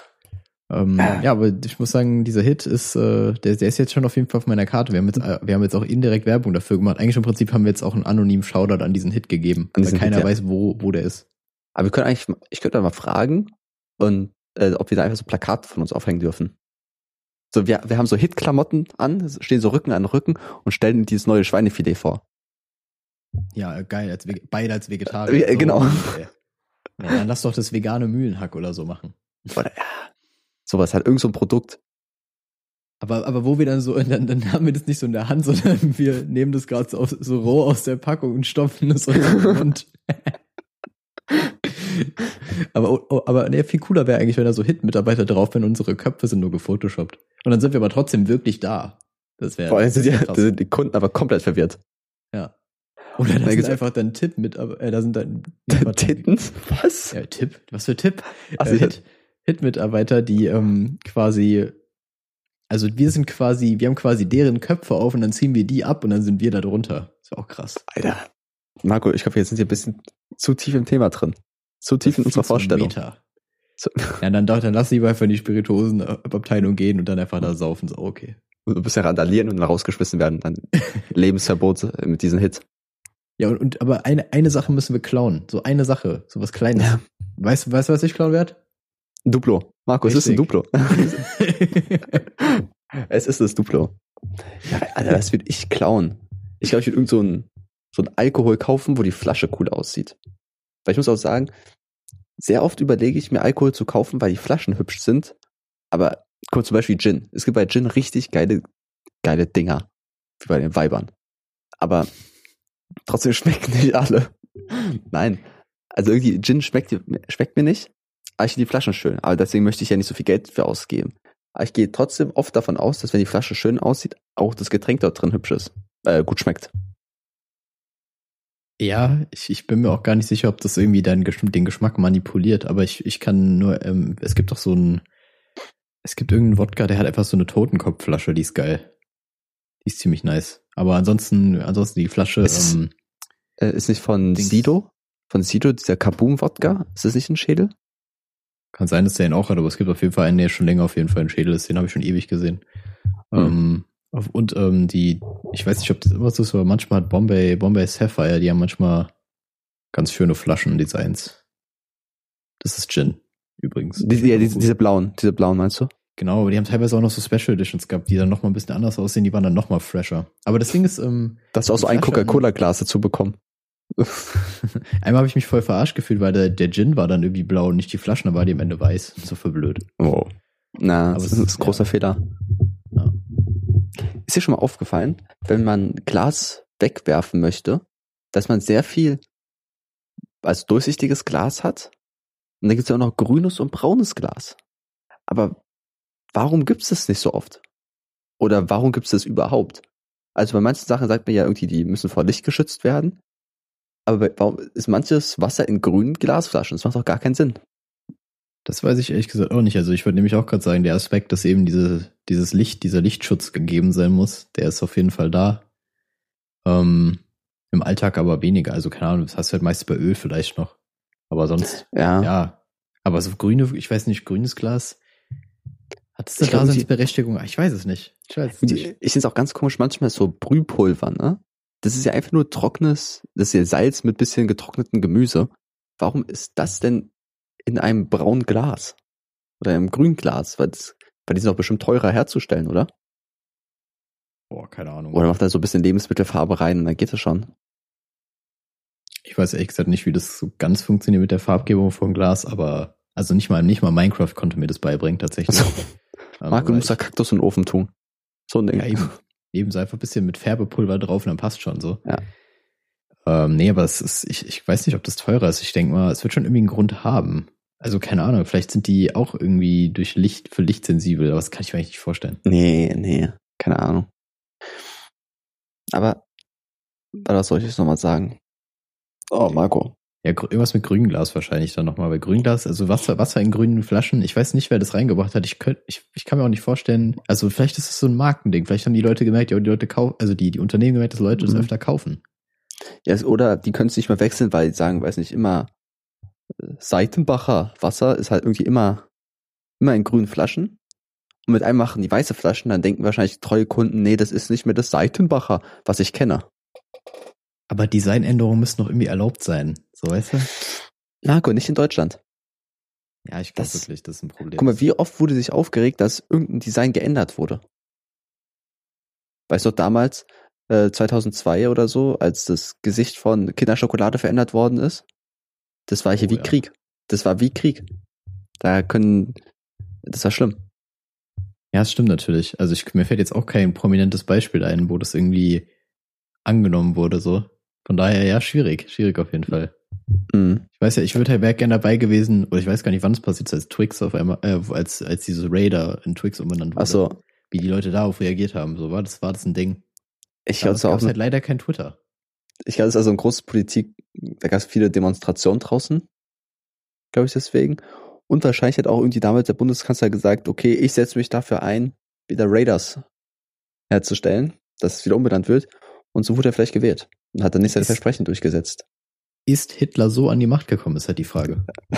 Ähm, ja, aber ich muss sagen, dieser Hit ist, äh, der, der ist jetzt schon auf jeden Fall auf meiner Karte. Wir haben jetzt, äh, wir haben jetzt auch indirekt Werbung dafür gemacht. Eigentlich im Prinzip haben wir jetzt auch einen anonymen Shoutout an diesen Hit gegeben, An weil keiner Hit, ja. weiß, wo, wo der ist. Aber wir können eigentlich, ich könnte mal fragen und äh, ob wir da einfach so Plakate von uns aufhängen dürfen. So, wir, wir haben so Hit-Klamotten an, stehen so Rücken an Rücken und stellen dieses neue Schweinefilet vor. Ja, geil, als beide als Vegetarier. Ja, genau. ey. Ja, dann lass doch das vegane Mühlenhack oder so machen. Oder, ja, sowas halt, irgend so ein Produkt. Aber, aber wo wir dann so, dann, dann haben wir das nicht so in der Hand, sondern wir nehmen das gerade so, so roh aus der Packung und stopfen es uns in den Mund. aber, oh, oh, aber nee, viel cooler wäre eigentlich, wenn da so Hit-Mitarbeiter drauf wären, unsere Köpfe sind nur gefotoshoppt. Und dann sind wir aber trotzdem wirklich da. Das wäre Vor allem sind die, krass. sind die Kunden aber komplett verwirrt. Ja. Oder da sind einfach dann Tipp mit, äh, da sind dann Titten? Was? Ja, Tipp. Was für Tipp? Ach, äh, Hit, Hit-Mitarbeiter, die ähm, quasi Also wir sind quasi, wir haben quasi deren Köpfe auf und dann ziehen wir die ab und dann sind wir da drunter. Ist auch krass. Alter. Marco, ich glaube, jetzt sind wir ein bisschen zu tief im Thema drin. Zu tief in unserer Vorstellung. So. Ja, dann, dann lass lieber einfach in die Spirituosenabteilung gehen und dann einfach da saufen. So, okay. Du bist ja randalieren und dann rausgeschmissen werden. Dann Lebensverbot mit diesem Hit. Ja, und, und aber eine, eine Sache müssen wir klauen. So eine Sache, so was Kleines. Ja. Weißt du, weißt, was ich klauen werde? Duplo. Marco, es ist ein Duplo. es ist das Duplo. Ja, Alter, das würde ich klauen. Ich glaube, ich würde irgend so ein, so ein Alkohol kaufen, wo die Flasche cool aussieht. Weil ich muss auch sagen, sehr oft überlege ich mir Alkohol zu kaufen, weil die Flaschen hübsch sind. Aber guck zum Beispiel Gin. Es gibt bei Gin richtig geile, geile Dinger. Wie bei den Weibern. Aber trotzdem schmecken nicht alle. Nein. Also irgendwie Gin schmeckt, schmeckt mir nicht. Aber ich finde die Flaschen schön. Aber deswegen möchte ich ja nicht so viel Geld für ausgeben. Aber ich gehe trotzdem oft davon aus, dass wenn die Flasche schön aussieht, auch das Getränk dort drin hübsch ist. Äh, gut schmeckt. Ja, ich, ich bin mir auch gar nicht sicher, ob das irgendwie deinen, den Geschmack manipuliert, aber ich, ich kann nur, ähm, es gibt doch so ein, es gibt irgendeinen Wodka, der hat einfach so eine Totenkopfflasche, die ist geil. Die ist ziemlich nice. Aber ansonsten, ansonsten die Flasche, ist, ähm, äh, ist nicht von Dings. Sido? Von Sido, dieser Kaboom-Wodka? Ist das nicht ein Schädel? Kann sein, dass der ihn auch hat, aber es gibt auf jeden Fall einen, der schon länger auf jeden Fall ein Schädel ist. Den habe ich schon ewig gesehen. Hm. Ähm, und ähm, die, ich weiß nicht, ob das immer so ist, aber manchmal hat Bombay, Bombay Sapphire, die haben manchmal ganz schöne Flaschendesigns. Das ist Gin, übrigens. Die, ja, diese, diese blauen, diese blauen meinst du? Genau, aber die haben teilweise auch noch so Special Editions gehabt, die dann nochmal ein bisschen anders aussehen, die waren dann nochmal fresher. Aber das Ding ist, ähm. Dass du auch so ein Coca-Cola-Glas dazu bekommen. Einmal habe ich mich voll verarscht gefühlt, weil der, der Gin war dann irgendwie blau und nicht die Flaschen, da war die am Ende weiß. So verblöd. Oh. Na, aber das ist ein großer ja. Fehler. Ist dir schon mal aufgefallen, wenn man Glas wegwerfen möchte, dass man sehr viel als durchsichtiges Glas hat? Und dann gibt es ja auch noch grünes und braunes Glas. Aber warum gibt es das nicht so oft? Oder warum gibt es das überhaupt? Also bei manchen Sachen sagt man ja irgendwie, die müssen vor Licht geschützt werden. Aber warum ist manches Wasser in grünen Glasflaschen? Das macht doch gar keinen Sinn. Das weiß ich ehrlich gesagt auch nicht. Also ich würde nämlich auch gerade sagen, der Aspekt, dass eben diese, dieses Licht, dieser Lichtschutz gegeben sein muss, der ist auf jeden Fall da. Ähm, Im Alltag aber weniger. Also keine Ahnung, das hast du halt meist bei Öl vielleicht noch. Aber sonst, ja. ja. Aber so grüne, ich weiß nicht, grünes Glas. Hat es eine Daseinsberechtigung? Ich weiß es nicht. Ich weiß es nicht. Ich finde es auch ganz komisch, manchmal so Brühpulver, ne? Das ist ja einfach nur trockenes, das ist ja Salz mit bisschen getrocknetem Gemüse. Warum ist das denn in einem braunen Glas. Oder einem grünen Glas, weil, das, weil die sind doch bestimmt teurer herzustellen, oder? Boah, keine Ahnung. Oder macht da so ein bisschen Lebensmittelfarbe rein und dann geht das schon. Ich weiß ehrlich gesagt nicht, wie das so ganz funktioniert mit der Farbgebung von Glas, aber also nicht mal, nicht mal Minecraft konnte mir das beibringen, tatsächlich. Also, Marco, du musst da Kaktus in den Ofen tun. So ein Ding. Ja, eben. Eben so einfach ein bisschen mit Färbepulver drauf und dann passt schon so. Ja. Ähm, nee, aber es ist, ich, ich weiß nicht, ob das teurer ist. Ich denke mal, es wird schon irgendwie einen Grund haben. Also keine Ahnung, vielleicht sind die auch irgendwie durch Licht für Licht sensibel, aber das kann ich mir eigentlich nicht vorstellen. Nee, nee, keine Ahnung. Aber was soll ich jetzt nochmal sagen? Oh, Marco. Ja, irgendwas mit Grünglas wahrscheinlich dann nochmal. Weil Grünglas, also Wasser, Wasser in grünen Flaschen, ich weiß nicht, wer das reingebracht hat. Ich könnte, ich, ich kann mir auch nicht vorstellen, also vielleicht ist es so ein Markending. Vielleicht haben die Leute gemerkt, ja, die Leute kaufen, also die, die Unternehmen gemerkt, dass Leute mhm. das öfter kaufen. Ja, oder die können es nicht mehr wechseln, weil die sagen, weiß nicht, immer äh, Seitenbacher Wasser ist halt irgendwie immer, immer in grünen Flaschen. Und mit einem machen die weiße Flaschen, dann denken wahrscheinlich treue Kunden, nee, das ist nicht mehr das Seitenbacher, was ich kenne. Aber Designänderungen müssen doch irgendwie erlaubt sein, so weißt du? Marco, nicht in Deutschland. Ja, ich glaube wirklich, das ist ein Problem. Guck mal, wie oft wurde sich aufgeregt, dass irgendein Design geändert wurde? Weißt du, damals, 2002 äh, oder so, als das Gesicht von Kinderschokolade verändert worden ist. Das war hier oh, wie ja. Krieg. Das war wie Krieg. Da können, das war schlimm. Ja, das stimmt natürlich. Also ich, mir fällt jetzt auch kein prominentes Beispiel ein, wo das irgendwie angenommen wurde, so. Von daher, ja, schwierig. Schwierig auf jeden Fall. Mhm. Ich weiß ja, ich würde halt gerne dabei gewesen, oder ich weiß gar nicht, wann es passiert ist, als Twix auf einmal, äh, als, als diese Raider in Twix umbenannt wurde. Ach so. Wie die Leute darauf reagiert haben. So war das, war das ein Ding. Ich glaube, es gab halt leider kein Twitter. Ich glaube, es ist also eine große Politik, da gab es viele Demonstrationen draußen, glaube ich deswegen. Und wahrscheinlich hat auch irgendwie damals der Bundeskanzler gesagt, okay, ich setze mich dafür ein, wieder Raiders herzustellen, dass es wieder umbenannt wird. Und so wurde er vielleicht gewählt und hat dann nicht seine Ist- Versprechen durchgesetzt. Ist Hitler so an die Macht gekommen, ist halt die Frage.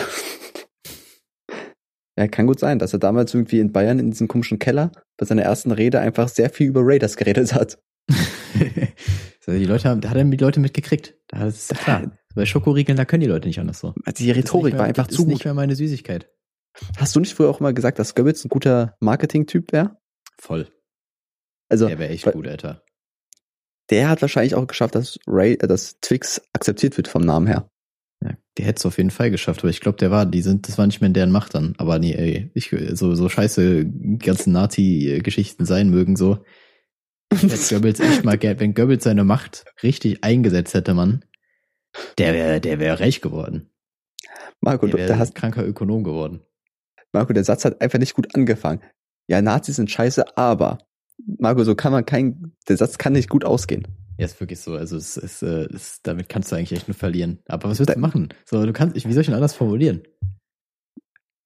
Ja, kann gut sein, dass er damals irgendwie in Bayern in diesem komischen Keller bei seiner ersten Rede einfach sehr viel über Raiders geredet hat. die Leute haben, da hat er die Leute mitgekriegt. Da ist ja klar. Bei Schokoriegeln, da können die Leute nicht anders so. Also die Rhetorik Das mehr- war einfach das zu ist nicht gut. mehr meine Süßigkeit. Hast du nicht früher auch mal gesagt, dass Goebbels ein guter Marketing-Typ wäre? Voll. Also, Der wäre echt gut, Alter. der hat wahrscheinlich auch geschafft, dass Ray, äh, dass Twix akzeptiert wird vom Namen her. Ja, der hätte es auf jeden Fall geschafft, aber ich glaube, der war, die sind, das war nicht mehr in deren Macht dann. Aber nee, ey, ich, so, so scheiße ganzen Nazi-Geschichten sein mögen, so. Hätte Goebbels echt mal gern, wenn Goebbels seine Macht richtig eingesetzt hätte, man, der wäre, der wäre reich geworden. Marco, Der du, wäre der ein hast, kranker Ökonom geworden. Marco, der Satz hat einfach nicht gut angefangen. Ja, Nazis sind scheiße, aber Marco, so kann man kein, der Satz kann nicht gut ausgehen. Ja, ist wirklich so. Also es ist, äh, es, damit kannst du eigentlich echt nur verlieren. Aber was willst du Da- machen? So, du kannst, ich, wie soll ich denn anders formulieren?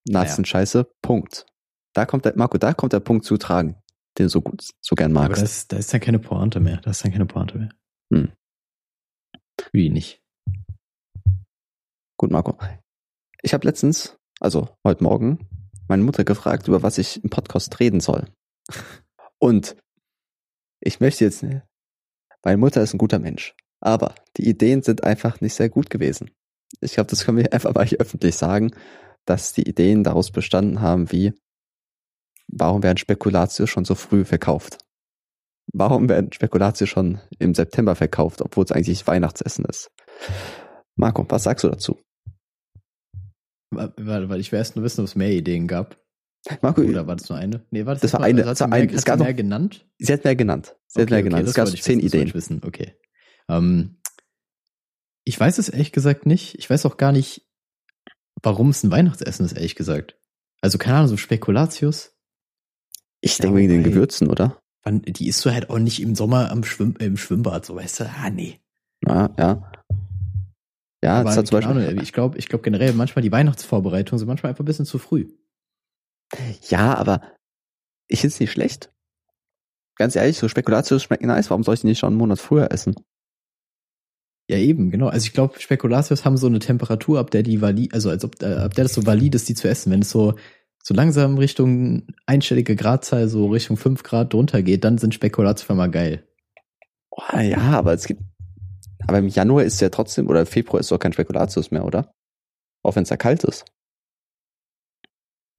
Nazis Naja. sind scheiße, Punkt. Da kommt der, Marco, da kommt der Punkt zu tragen, den so gut, so gern Aber magst. da ist, da ist dann keine Pointe mehr. Da ist dann keine Pointe mehr. Hm. Wie nicht. Gut, Marco. Ich habe letztens, also heute Morgen, meine Mutter gefragt, über was ich im Podcast reden soll. Und ich möchte jetzt, meine Mutter ist ein guter Mensch, aber die Ideen sind einfach nicht sehr gut gewesen. Ich glaube, das können wir einfach mal hier öffentlich sagen, dass die Ideen daraus bestanden haben wie, warum werden Spekulatius schon so früh verkauft? Warum werden Spekulatius schon im September verkauft, obwohl es eigentlich Weihnachtsessen ist? Marco, was sagst du dazu? Weil, weil ich will erst nur wissen, ob es mehr Ideen gab. Marco, Oder war das nur eine? Nee, war das, Das war eine, Also das war sie eine. mehr, Es hat gab sie noch- mehr genannt? sie hat mehr genannt. Sie hat mehr genannt. das es gab zehn wissen, Ideen. ich wissen. Okay. Ähm, ich weiß es ehrlich gesagt nicht. Ich weiß auch gar nicht, warum es ein Weihnachtsessen ist, ehrlich gesagt. Also keine Ahnung, so Spekulatius. Ich Ja, denke wegen den Gewürzen, oder? Die isst du halt auch nicht im Sommer am Schwimm, im Schwimmbad, so weißt du. Ah, nee. Ja, ja. Ja, Aber das hat zum Beispiel. Ahnung, ich glaube ich glaub generell manchmal die Weihnachtsvorbereitungen sind manchmal einfach ein bisschen zu früh. Ja, aber ich finde es nicht schlecht. Ganz ehrlich, so Spekulatius schmecken nice. Warum soll ich die nicht schon einen Monat früher essen? Ja, eben, genau. Also ich glaube, Spekulatius haben so eine Temperatur, ab der die valid, also als ob, äh, ab der das so valid ist, die zu essen. Wenn es so, so langsam Richtung einstellige Gradzahl, so Richtung 5 Grad drunter geht, dann sind einmal geil. Oh, ja, aber es gibt. Aber im Januar ist ja trotzdem, oder im Februar ist doch kein Spekulatius mehr, oder? Auch wenn es da kalt ist.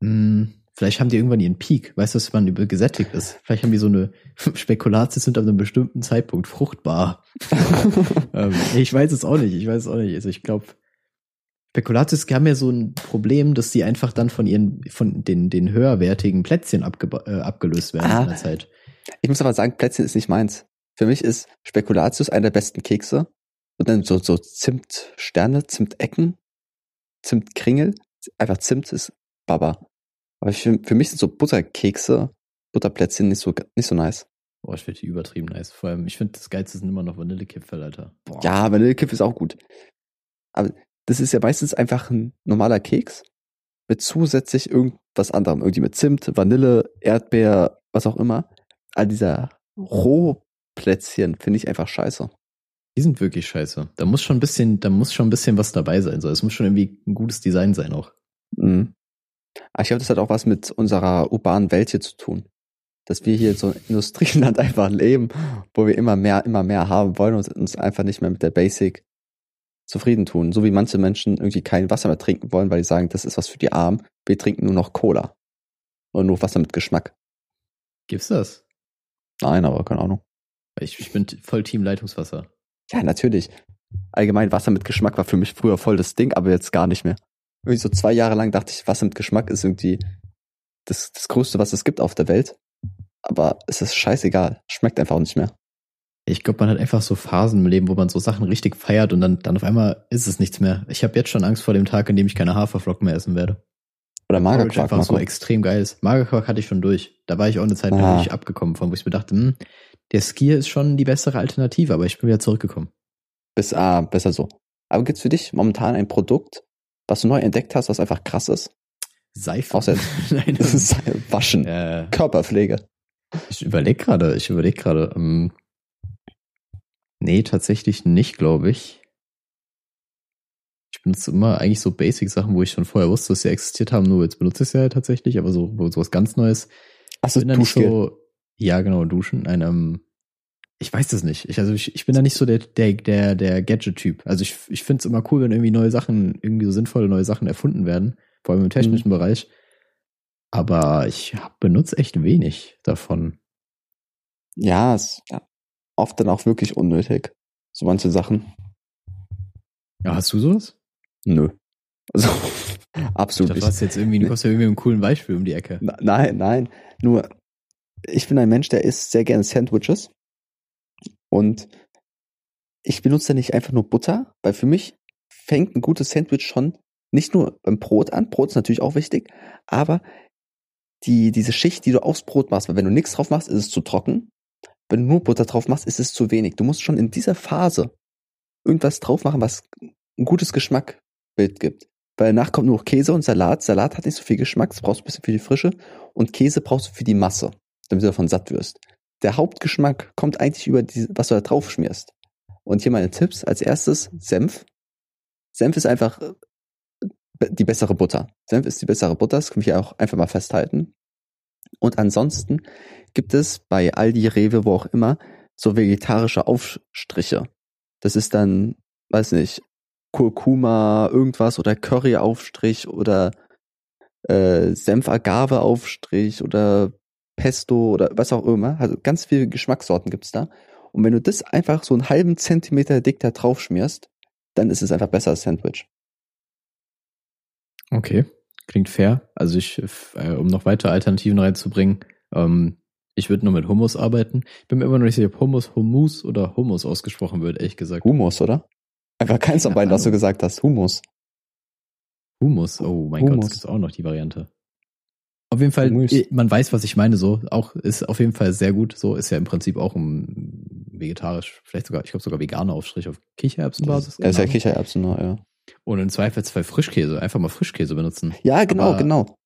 Hm, vielleicht haben die irgendwann ihren Peak, weißt du, dass man über gesättigt ist. Vielleicht haben die so eine Spekulatius sind ab einem bestimmten Zeitpunkt fruchtbar. ähm, ich weiß es auch nicht, ich weiß es auch nicht. Also ich glaube, Spekulatius haben ja so ein Problem, dass sie einfach dann von ihren, von den, den höherwertigen Plätzchen abge äh, abgelöst werden Ah. in der Zeit. Ich muss aber sagen, Plätzchen ist nicht meins. Für mich ist Spekulatius einer der besten Kekse. Und dann so, so Zimtsterne, Zimtecken, Zimtkringel. Einfach Zimt ist Baba. Aber ich, für, für mich sind so Butterkekse, Butterplätzchen nicht so, nicht so nice. Boah, ich finde die übertrieben nice. Vor allem, ich finde das Geilste sind immer noch Vanillekipferl, Alter. Boah. Ja, Vanillekipf ist auch gut. Aber das ist ja meistens einfach ein normaler Keks mit zusätzlich irgendwas anderem. Irgendwie mit Zimt, Vanille, Erdbeer, was auch immer. All dieser Rohplätzchen finde ich einfach scheiße. Die sind wirklich scheiße. Da muss schon ein bisschen, da muss schon ein bisschen was dabei sein. So, es muss schon irgendwie ein gutes Design sein auch. Mhm. Aber ich glaube, das hat auch was mit unserer urbanen Welt hier zu tun. Dass wir hier so ein Industrieland einfach leben, wo wir immer mehr, immer mehr haben wollen und uns einfach nicht mehr mit der Basic zufrieden tun. So wie manche Menschen irgendwie kein Wasser mehr trinken wollen, weil die sagen, das ist was für die Armen. Wir trinken nur noch Cola. Oder nur Wasser mit Geschmack. Gibt's das? Nein, aber keine Ahnung. Ich, ich bin voll Team Leitungswasser. Ja, natürlich. Allgemein Wasser mit Geschmack war für mich früher voll das Ding, aber jetzt gar nicht mehr. Irgendwie so zwei Jahre lang dachte ich, Wasser mit Geschmack ist irgendwie das, das Größte, was es gibt auf der Welt. Aber es ist scheißegal. Schmeckt einfach auch nicht mehr. Ich glaube, man hat einfach so Phasen im Leben, wo man so Sachen richtig feiert und dann, dann auf einmal ist es nichts mehr. Ich habe jetzt schon Angst vor dem Tag, in dem ich keine Haferflocken mehr essen werde. Oder Magerquark, einfach so Marco. extrem geil ist. Magerquark hatte ich schon durch. Da war ich auch eine Zeit lang nicht abgekommen von, wo ich mir dachte, hm, der Skier ist schon die bessere Alternative, aber ich bin wieder zurückgekommen. Bis, ah, besser so. Aber gibt's für dich momentan ein Produkt, was du neu entdeckt hast, was einfach krass ist? Seife. Außer Nein, das ist Waschen. äh, Körperpflege. Ich überlege gerade, ich überlege gerade. Ähm, nee, tatsächlich nicht, glaube ich. Ich benutze immer eigentlich so Basic-Sachen, wo ich schon vorher wusste, dass sie existiert haben, nur jetzt benutze ich sie ja tatsächlich, aber so, so was ganz Neues. Achso, bin da nicht so, ja, genau, duschen. Ein, ähm, ich weiß das nicht. Ich, also ich, ich bin da nicht so der, der, der, der Gadget-Typ. Also ich, ich finde es immer cool, wenn irgendwie neue Sachen, irgendwie so sinnvolle neue Sachen erfunden werden, vor allem im technischen mhm. Bereich. Aber ich benutze echt wenig davon. Ja, es ist oft dann auch wirklich unnötig. So manche Sachen. Ja, hast du sowas? Nö. Also, absolut ich dachte, nicht. jetzt irgendwie, du hast ja irgendwie einen coolen Beispiel um die Ecke. Nein, nein. Nur, ich bin ein Mensch, der isst sehr gerne Sandwiches. Und ich benutze nicht einfach nur Butter, weil für mich fängt ein gutes Sandwich schon nicht nur beim Brot an. Brot ist natürlich auch wichtig, aber die, diese Schicht, die du aufs Brot machst, weil wenn du nichts drauf machst, ist es zu trocken. Wenn du nur Butter drauf machst, ist es zu wenig. Du musst schon in dieser Phase irgendwas drauf machen, was ein gutes Geschmackbild gibt. Weil danach kommt nur noch Käse und Salat. Salat hat nicht so viel Geschmack, das brauchst du ein bisschen für die Frische. Und Käse brauchst du für die Masse, damit du davon satt wirst. Der Hauptgeschmack kommt eigentlich über die, was du da drauf schmierst. Und hier meine Tipps. Als erstes Senf. Senf ist einfach die bessere Butter. Senf ist die bessere Butter, das kann ich auch einfach mal festhalten. Und ansonsten gibt es bei Aldi, Rewe, wo auch immer, so vegetarische Aufstriche. Das ist dann, weiß nicht, Kurkuma, irgendwas oder Curry-Aufstrich oder äh, Senf-Agave-Aufstrich oder Pesto oder was auch immer. Also ganz viele Geschmackssorten gibt's da. Und wenn du das einfach so einen halben Zentimeter dick da drauf schmierst, dann ist es einfach besser als Sandwich. Okay, klingt fair. Also ich, äh, um noch weitere Alternativen reinzubringen, ähm, ich würde nur mit Hummus arbeiten. Ich bin mir immer noch nicht sicher, ob Hummus, Hummus oder Hummus ausgesprochen wird, ehrlich gesagt. Hummus, oder? Einfach keins von beiden, was du gesagt hast. Hummus. Hummus, oh mein Hummus. Gott, das gibt's auch noch die Variante. Auf jeden Fall, Hummus. man weiß, was ich meine, so. Auch ist auf jeden Fall sehr gut. So ist ja im Prinzip auch ein vegetarisch, vielleicht sogar, ich glaube sogar veganer Aufstrich auf Kichererbsenbasis. Er ist ja Kichererbsen, ja. Und im Zweifelsfall Frischkäse, einfach mal Frischkäse benutzen. Ja, genau, aber, genau.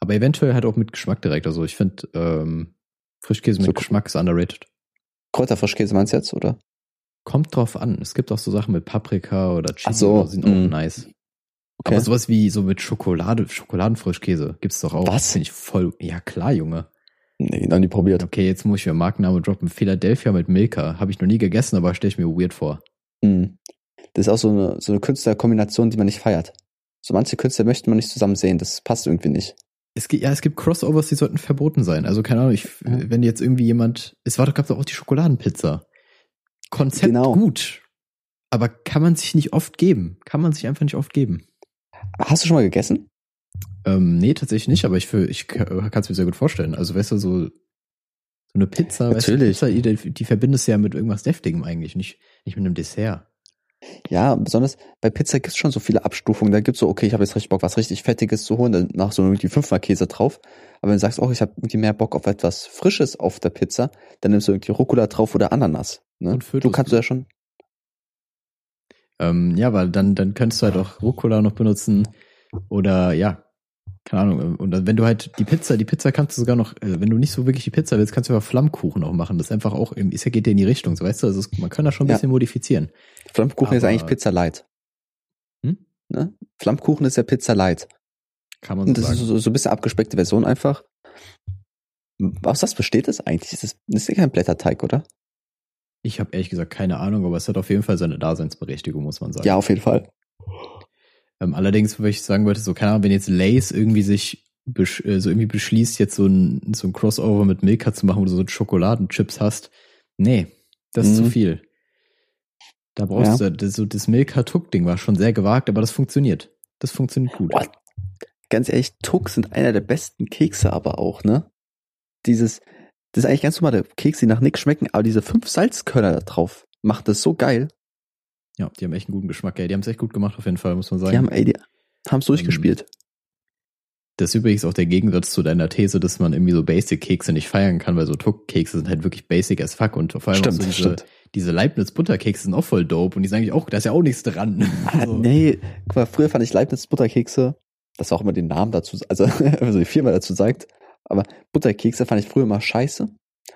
Aber eventuell halt auch mit Geschmack direkt. Also ich finde, ähm, Frischkäse mit so, Geschmack ist underrated. Kräuterfrischkäse meinst du jetzt, oder? Kommt drauf an. Es gibt auch so Sachen mit Paprika oder Chili, so, die sind auch mm. nice. Okay. Aber sowas wie so mit Schokolade, Schokoladenfrischkäse gibt's doch auch. Was? Finde ich voll, ja klar, Junge. Nee, noch nie probiert. Okay, jetzt muss ich mir Markenname droppen. Philadelphia mit Milka. Habe ich noch nie gegessen, aber stelle ich mir weird vor. Mm. Das ist auch so eine, so eine Künstlerkombination, die man nicht feiert. So manche Künstler möchte man nicht zusammen sehen. Das passt irgendwie nicht. Es gibt, ja, es gibt Crossovers, die sollten verboten sein. Also keine Ahnung, ich, ja. wenn jetzt irgendwie jemand, es war doch, gab doch auch die Schokoladenpizza. Konzept genau. gut. Aber kann man sich nicht oft geben. Kann man sich einfach nicht oft geben. Hast du schon mal gegessen? Ähm, nee, tatsächlich nicht, aber ich, ich kann es mir sehr gut vorstellen. Also, weißt du, so, so eine Pizza, Natürlich. Weißt du, Pizza, die, die verbindest du ja mit irgendwas Deftigem eigentlich, nicht, nicht mit einem Dessert. Ja, besonders bei Pizza gibt's schon so viele Abstufungen. Da gibt's so, okay, ich habe jetzt richtig Bock, was richtig Fettiges zu holen, dann nach so irgendwie fünfmal Käse drauf. Aber wenn du sagst, oh, ich habe irgendwie mehr Bock auf etwas Frisches auf der Pizza, dann nimmst du irgendwie Rucola drauf oder Ananas. Ne? Und du kannst du ja schon. Ähm, ja, weil dann, dann könntest du halt auch Rucola noch benutzen. Oder ja, keine Ahnung. Und wenn du halt die Pizza, die Pizza kannst du sogar noch, äh, wenn du nicht so wirklich die Pizza willst, kannst du aber Flammkuchen auch machen. Das ist einfach auch, ist ja geht ja in die Richtung, so weißt du, also man kann das schon ein bisschen modifizieren. Flammkuchen aber, ist eigentlich Pizza Light. Hm? Ne? Flammkuchen ist ja Pizza Light. Kann man so Und das sagen. ist so, so ein bisschen abgespeckte Version einfach. Aus was besteht das eigentlich? Das ist, das ist ja kein Blätterteig, oder? Ich habe ehrlich gesagt keine Ahnung, aber es hat auf jeden Fall seine Daseinsberechtigung, muss man sagen. Ja, auf jeden Fall. Ähm, allerdings, wenn ich sagen wollte, so, keine Ahnung, wenn jetzt Lace irgendwie sich äh, so irgendwie beschließt, jetzt so ein, so ein Crossover mit Milka zu machen, wo du so Schokoladenchips hast, nee, das ist mhm. zu viel. Da brauchst ja. du, das, so das Milka-Tuck-Ding war schon sehr gewagt, aber das funktioniert. Das funktioniert gut. Boah, ganz ehrlich, Tuck sind einer der besten Kekse aber auch, ne? Dieses, das ist eigentlich ganz normale Kekse, die nach nichts schmecken, aber diese fünf Salzkörner da drauf macht das so geil. Ja, die haben echt einen guten Geschmack, ey. Die haben es echt gut gemacht, auf jeden Fall, muss man sagen. Die haben, ey, die haben es durchgespielt. Ähm, das ist übrigens auch der Gegensatz zu deiner These, dass man irgendwie so Basic-Kekse nicht feiern kann, weil so Tuck-Kekse sind halt wirklich basic as fuck und vor allem stimmt, auch so diese, diese Leibniz-Butterkekse sind auch voll dope und die sagen eigentlich auch, da ist ja auch nichts dran. Ah, so. Nee, guck mal, früher fand ich Leibniz-Butterkekse, das auch immer den Namen dazu, also, also die Firma dazu sagt, aber Butterkekse fand ich früher immer scheiße.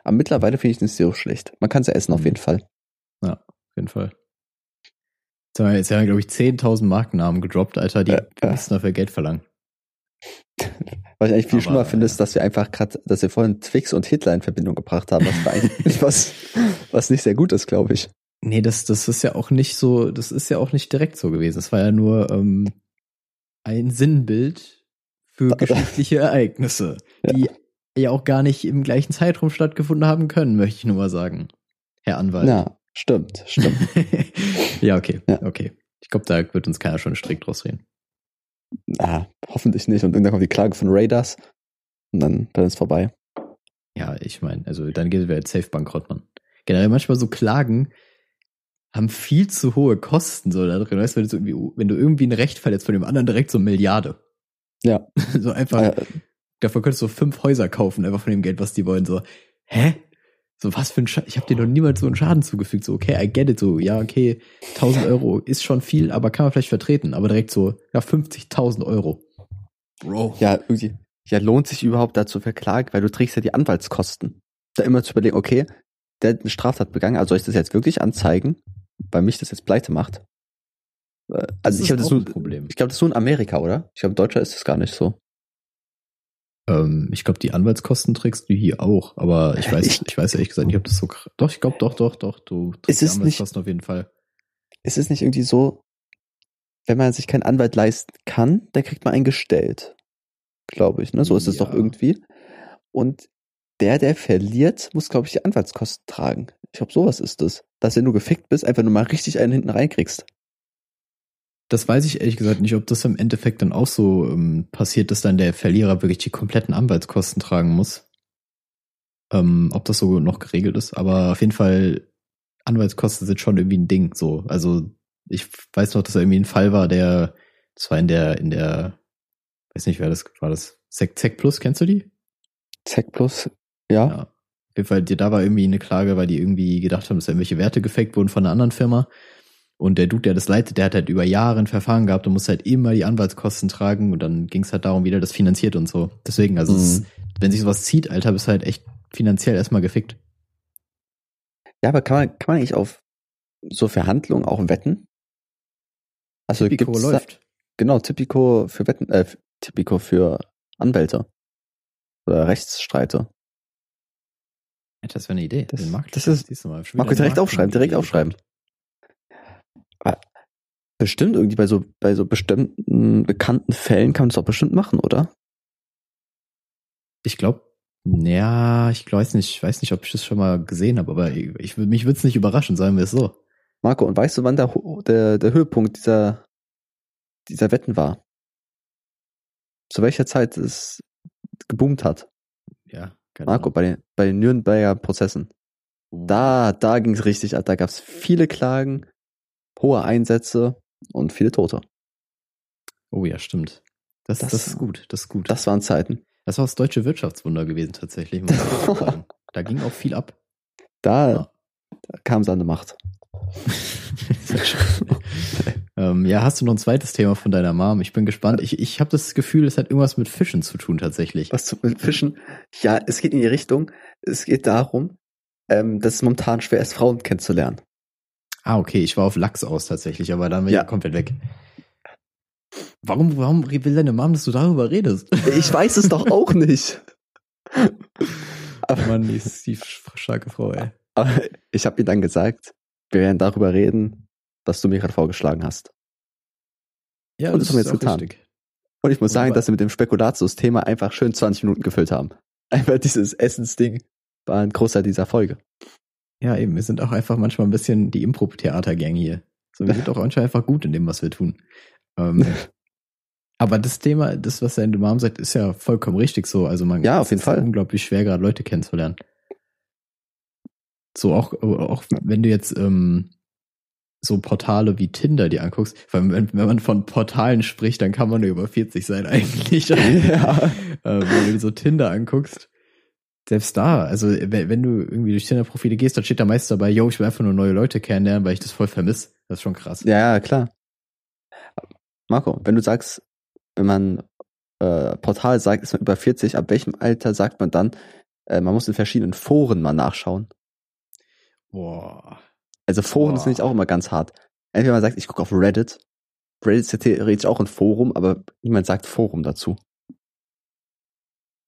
Aber mittlerweile finde ich es nicht so schlecht. Man kann es ja essen auf Mhm. jeden Fall. Auf jeden Fall. Jetzt haben wir, jetzt haben wir glaube ich, 10.000 Markennamen gedroppt, Alter, die Ja, ja. müssen dafür Geld verlangen. Was ich eigentlich viel Aber, schlimmer finde, ja. ist, dass wir einfach gerade, dass wir vorhin Twix und Hitler in Verbindung gebracht haben, was, eigentlich was, was nicht sehr gut ist, glaube ich. Nee, das, das ist ja auch nicht so, das ist ja auch nicht direkt so gewesen. Es war ja nur ähm, ein Sinnbild für da- geschichtliche Ereignisse, Ja. die ja auch gar nicht im gleichen Zeitraum stattgefunden haben können, möchte ich nur mal sagen. Herr Anwalt. Ja, stimmt, stimmt. ja, okay, Ja. okay. Ich glaube, da wird uns keiner schon strikt rausreden. Ah, hoffentlich nicht. Und irgendwann kommt die Klage von Raiders und dann, dann ist vorbei. Ja, ich meine, also dann geht wir jetzt safe bankrott, Mann. Generell manchmal so Klagen haben viel zu hohe Kosten so da drin. Weißt du, wenn du, irgendwie, wenn du irgendwie ein Recht verletzt von dem anderen direkt so eine Milliarde. Ja. so einfach, Äh, davon könntest du fünf Häuser kaufen, einfach von dem Geld, was die wollen. So, hä? So, was für ein Schaden? Ich habe dir noch niemals so einen Schaden zugefügt. So, okay, I get it. So, ja, okay, 1000 Euro ist schon viel, aber kann man vielleicht vertreten. Aber direkt so, ja, 50.000 Euro. Bro. ja, irgendwie. Ja, lohnt sich überhaupt da zu verklagen, weil du trägst ja die Anwaltskosten. Da immer zu überlegen, okay, der hat eine Straftat begangen, also soll ich das jetzt wirklich anzeigen, weil mich das jetzt pleite macht? Äh, Also ich habe das auch nur, ein Problem. ich glaube, das ist nur in Amerika, oder? Ich glaube, in Deutschland ist das gar nicht so. Ähm, ich glaube, die Anwaltskosten trägst du hier auch, aber ich weiß, Ich- ich, weiß ehrlich gesagt nicht, ob das so. Doch, ich glaube, doch, doch, doch. Du trägst die ist nicht- Anwaltskosten auf jeden Fall. Ist es nicht irgendwie so, wenn man sich keinen Anwalt leisten kann, dann kriegt man einen gestellt. Glaube ich, ne? So ist es Ja. doch irgendwie. Und der, der verliert, muss, glaube ich, die Anwaltskosten tragen. Ich glaube, sowas ist es. Dass wenn du gefickt bist, einfach nur mal richtig einen hinten reinkriegst. Das weiß ich ehrlich gesagt nicht, ob das im Endeffekt dann auch so ähm, passiert, dass dann der Verlierer wirklich die kompletten Anwaltskosten tragen muss. Ähm, ob das so noch geregelt ist, aber auf jeden Fall, Anwaltskosten sind schon irgendwie ein Ding. So, also ich weiß noch, dass da irgendwie ein Fall war, der, das war in der, in der, weiß nicht, wer das war, das Sek Sek Plus, kennst du die? Zack plus, ja. Ja. Auf jeden Fall, da war irgendwie eine Klage, weil die irgendwie gedacht haben, dass da irgendwelche Werte gefaked wurden von einer anderen Firma. Und der Dude, der das leitet, der hat halt über Jahre ein Verfahren gehabt und muss halt immer die Anwaltskosten tragen und dann ging es halt darum, wie der das finanziert und so. Deswegen, also es, Mhm. wenn sich sowas zieht, Alter, bist du halt echt finanziell erstmal gefickt. Ja, aber kann man, kann man eigentlich auf so Verhandlungen auch wetten? Also Pico gibt's da, läuft. genau, Typico für Wetten, äh, Typico für Anwälte. Oder Rechtsstreite. Alter, das wäre eine Idee. Das- das ist- Marco, direkt aufschreiben, direkt aufschreiben. Aber bestimmt irgendwie bei so, bei so bestimmten bekannten Fällen kann man das auch bestimmt machen, oder? Ich glaube, ja, ich weiß nicht, ich weiß nicht, ob ich das schon mal gesehen habe, aber ich, ich, mich würde es nicht überraschen, sagen wir es so. Marco, und weißt du, wann der, der, der Höhepunkt dieser, dieser Wetten war? Zu welcher Zeit es geboomt hat? Ja, keine Marco, bei den, bei den Nürnberger Prozessen. Ahnung. Da, da ging es richtig ab. Da gab es viele Klagen, hohe Einsätze und viele Tote. Oh ja, stimmt. Das, Das- das, ist gut, das ist gut. Das waren Zeiten. Das war das deutsche Wirtschaftswunder gewesen tatsächlich. Da ging auch viel ab. Da, Ja. da kam es an die Macht. Ähm, ja, hast du noch ein zweites Thema von deiner Mom? Ich bin gespannt. Ich, ich habe das Gefühl, es hat irgendwas mit Fischen zu tun tatsächlich. Was zu mit Fischen? Ja, es geht in die Richtung. Es geht darum, ähm, dass es momentan schwer ist, Frauen kennenzulernen. Ah, okay, ich war auf Lachs aus tatsächlich, aber dann bin Ja. ich komplett weg. Warum, warum will deine Mom, dass du darüber redest? Ich weiß es doch auch nicht. Aber, Mann, die ist die starke Frau, ey. aber ich habe ihr dann gesagt, wir werden darüber reden, was du mir gerade vorgeschlagen hast. Ja, Und das haben wir jetzt getan. richtig. Und ich muss sagen, dass wir mit dem Spekulatius-Thema einfach schön 20 Minuten gefüllt haben. Einfach dieses Essensding war ein großer dieser Folge. Ja, eben, wir sind auch einfach manchmal ein bisschen die Impro-Theater-Gang hier. So, wir sind auch manchmal einfach gut in dem, was wir tun. Ähm, aber das Thema, das, was deine Mom sagt, ist ja vollkommen richtig so. Also man Ja, auf es jeden ist Fall. unglaublich schwer, gerade Leute kennenzulernen. So auch, auch wenn du jetzt ähm, so Portale wie Tinder dir anguckst, weil wenn, wenn man von Portalen spricht, dann kann man nur über 40 sein eigentlich. Ja. äh, wenn du so Tinder anguckst, selbst da, also wenn, du irgendwie durch Tinder-Profile gehst, dann steht da meist dabei, yo, ich will einfach nur neue Leute kennenlernen, weil ich das voll vermisse. Das ist schon krass. Ja, ja, klar. Marco, wenn du sagst, wenn man äh, Portal sagt, ist man über 40, ab welchem Alter sagt man dann, äh, man muss in verschiedenen Foren mal nachschauen. Boah. Also Foren ist Boah. nämlich auch immer ganz hart. Entweder man sagt, ich gucke auf Reddit. Reddit ist ja theoretisch auch ein Forum, aber niemand sagt Forum dazu.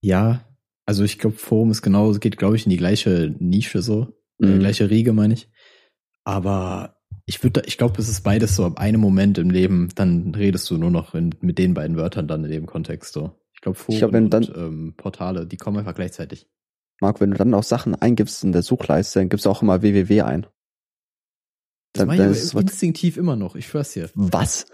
Ja, also ich glaube, Forum ist genau, geht, glaube ich, in die gleiche Nische so. Äh, Mhm. gleiche Riege, meine ich. Aber ich würde, ich glaube, es ist beides so ab einem Moment im Leben, dann redest du nur noch in, mit den beiden Wörtern dann in dem Kontext so. Ich glaube, Foren Ich glaub, wenn dann- und ähm, Portale, die kommen einfach gleichzeitig. Marc, wenn du dann auch Sachen eingibst in der Suchleiste, dann gibst du auch immer www ein. Das Dann, mache ich aber instinktiv immer noch, ich schwör's dir. was?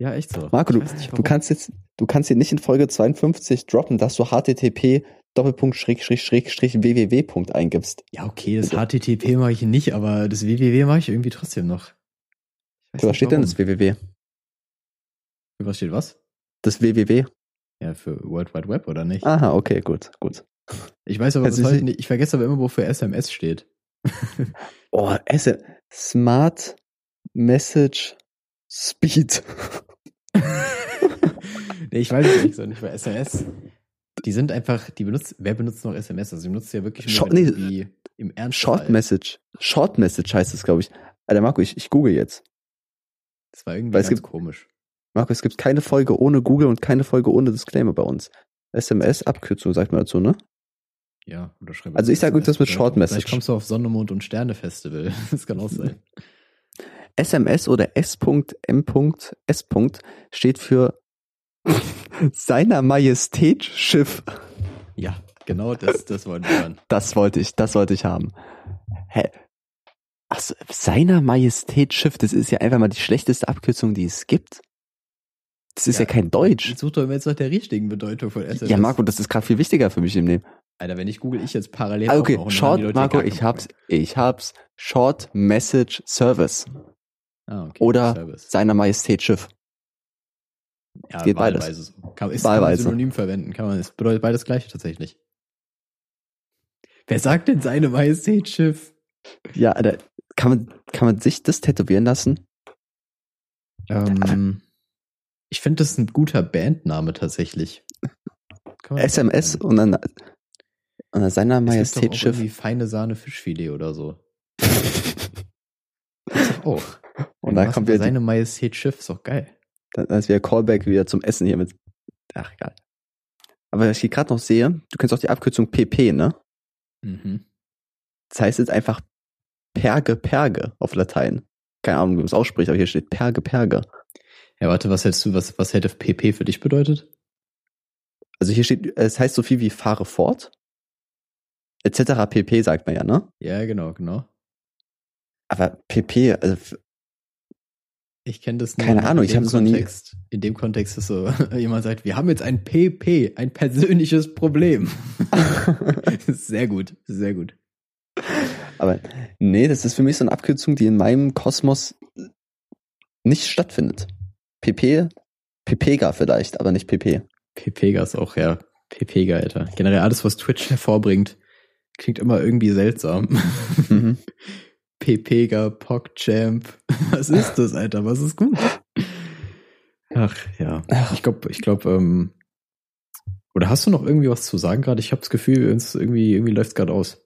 Ja, echt so. Marco, Ich du, nicht, du kannst jetzt, du kannst hier nicht in Folge 52 droppen, dass du http Doppelpunkt Schräg Schräg Schräg Strich www Punkt eingibst. Ja, okay, das HTTP mache ich nicht, aber das www mache ich irgendwie trotzdem noch. Für was steht denn warum. das www? Für was steht was? Das www? Ja, für World Wide Web oder nicht? Aha, okay, gut, gut. Ich weiß aber Also ich- heute nicht, ich vergesse aber immer, wofür SMS steht. Oh, S Smart Message Speed. nee, ich weiß es nicht so nicht, weil SMS, die sind einfach, die benutzt, wer benutzt noch SMS? Also die benutzt ja wirklich nur Short- wenn nee, im Ernst. Short Message. Short Message heißt es, glaube ich. Alter, Marco, ich, ich google jetzt. Das war irgendwie Weil es ganz gibt- komisch. Marco, es gibt keine Folge ohne Google und keine Folge ohne Disclaimer bei uns. SMS, Abkürzung sagt man dazu, ne? Ja, oder schreib Also ich sag irgendwas mit Short Vielleicht Message. kommst du auf Sonne, Mond und Sterne Festival. Das kann auch sein. SMS oder S.M.S. steht für seiner Majestät Schiff. Ja, genau das, das wollen wir hören. Das wollte ich, das wollte ich haben. Hä? Achso, seiner Majestät Schiff, das ist ja einfach mal die schlechteste Abkürzung, die es gibt. Das ist ja, kein Deutsch. Ich suche doch jetzt nach der richtigen Bedeutung von SMS. Ja, Marco, das ist gerade viel wichtiger für mich im Leben. Alter, wenn ich google, ich jetzt parallel Ah, okay, Short, Marco, ich hab's, ich hab's. Short Message Service. Ah, okay. Oder Service. seiner Majestät Schiff. ja, geht beides. wahlweise. Kann, ist, kann man synonym verwenden, kann man, es bedeutet beides gleich tatsächlich. Wer sagt denn seine Majestät Schiff? Ja, Alter, kann man, kann man sich das tätowieren lassen? Ähm, ich finde das ein guter Bandname tatsächlich. SMS und dann, und dann seiner Majestät Schiff. irgendwie feine Sahne Fischfilet oder so. Auch. Da Was kommt wieder die- seine Majestät Schiff, ist doch geil. Dann ist wieder Callback wieder zum Essen hier mit. Ach, egal. Aber was ich hier gerade noch sehe, du kennst auch die Abkürzung PP, ne? Mhm. Das heißt jetzt einfach Perge Perge auf Latein. Keine Ahnung, wie man es ausspricht, aber hier steht Perge Perge. Ja, warte, was hältst du, was, was hätte PP für dich bedeutet? Also hier steht, es heißt so viel wie fahre fort. Etc. PP sagt man ja, ne? Ja, genau, genau. Aber PP, also Ich kenne das nur Keine in Ahnung, ich dem hab das noch nie-. In dem Kontext ist so, jemand sagt, wir haben jetzt ein PP, ein persönliches Problem. Sehr gut, sehr gut. aber nee, das ist für mich so eine Abkürzung, die in meinem Kosmos nicht stattfindet. PP, PPga vielleicht, aber nicht PP. PPga ist auch, ja, PPga, Alter. Generell alles, was Twitch hervorbringt, klingt immer irgendwie seltsam. Mhm. PPga, PogChamp. Was ist das, Alter? Was ist gut? Ach, ja. Ich glaube, ich glaube, ähm, oder hast du noch irgendwie was zu sagen gerade? Ich habe das Gefühl, es irgendwie, irgendwie läuft gerade aus.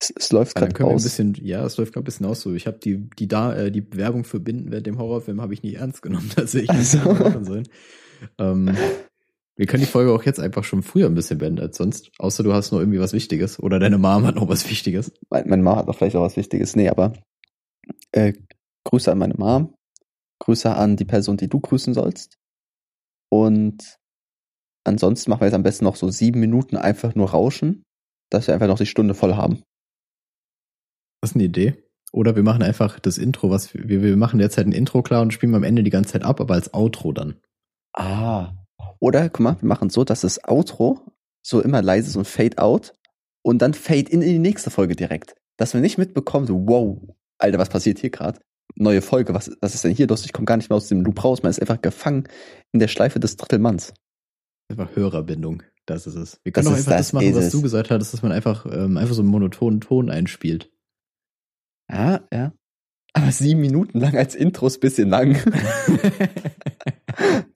Es, es läuft gerade wir ein bisschen, ja, es läuft gerade ein bisschen aus so. Ich habe die, die da, äh, die Bewerbung für Binden während dem Horrorfilm habe ich nicht ernst genommen, tatsächlich. Also. Ähm, wir können die Folge auch jetzt einfach schon früher ein bisschen beenden als sonst. Außer du hast noch irgendwie was Wichtiges. Oder deine Mom hat noch was Wichtiges. Mein, meine Mom hat noch vielleicht auch was Wichtiges. Nee, aber äh, Grüße an meine Mom. Grüße an die Person, die du grüßen sollst. Und ansonsten machen wir jetzt am besten noch so sieben Minuten einfach nur rauschen, dass wir einfach noch die Stunde voll haben. Das ist eine Idee. Oder wir machen einfach das Intro, was wir, wir machen derzeit ein Intro klar und spielen am Ende die ganze Zeit ab, aber als Outro dann. Ah. Oder, guck mal, wir machen so, dass das Outro so immer leise ist und Fade out und dann Fade in in die nächste Folge direkt. Dass wir nicht mitbekommen, so, wow, Alter, was passiert hier gerade? Neue Folge, was, was ist denn hier los? Ich komme gar nicht mehr aus dem Loop raus. Man ist einfach gefangen in der Schleife des Drittelmanns. Einfach Hörerbindung. Das ist es. Wir können Das auch einfach das das machen, was es. du gesagt hattest, dass man einfach, ähm, einfach so einen monotonen Ton einspielt. Ja, ja. Aber sieben Minuten lang als Intro ist ein bisschen lang.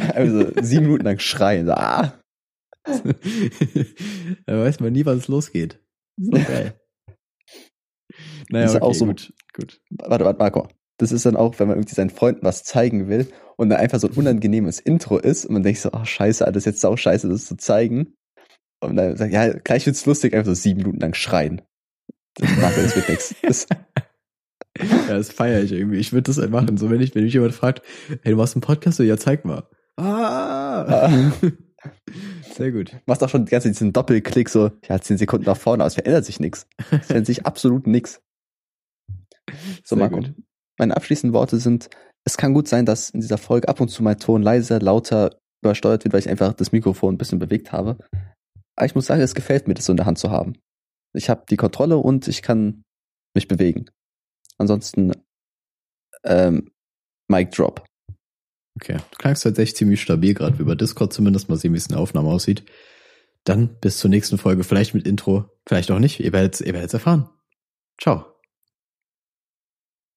also sieben Minuten lang schreien. So, ah. da weiß man nie, wann es losgeht. So geil. Naja, das ist okay, auch so, gut, gut. Warte, warte, Marco. Das ist dann auch, wenn man irgendwie seinen Freunden was zeigen will und dann einfach so ein unangenehmes Intro ist und man denkt so, ach oh, scheiße, das ist jetzt auch scheiße, das zu zeigen. Und dann sagt, ja, gleich wird's lustig, einfach so sieben Minuten lang schreien. Das, Marco, das wird nix. Das, ja, das feiere ich irgendwie. Ich würde das halt machen. So, wenn ich, wenn mich jemand fragt, hey, du machst einen Podcast? Ja, zeig mal. Ah! Sehr gut. Machst auch schon die ganze Zeit diesen Doppelklick so, ja, zehn Sekunden nach vorne, aber es verändert sich nichts. Es verändert sich absolut nichts. So, Sehr Marco. Gut. Meine abschließenden Worte sind, es kann gut sein, dass in dieser Folge ab und zu mein Ton leiser, lauter übersteuert wird, weil ich einfach das Mikrofon ein bisschen bewegt habe. Aber ich muss sagen, es gefällt mir, das so in der Hand zu haben. Ich habe die Kontrolle und ich kann mich bewegen. Ansonsten ähm, Mic Drop. Okay, du klangst tatsächlich ziemlich stabil, gerade über Discord zumindest. Mal sehen, wie es in der Aufnahme aussieht. Dann bis zur nächsten Folge, vielleicht mit Intro, vielleicht auch nicht. Ihr werdet es erfahren. Ciao.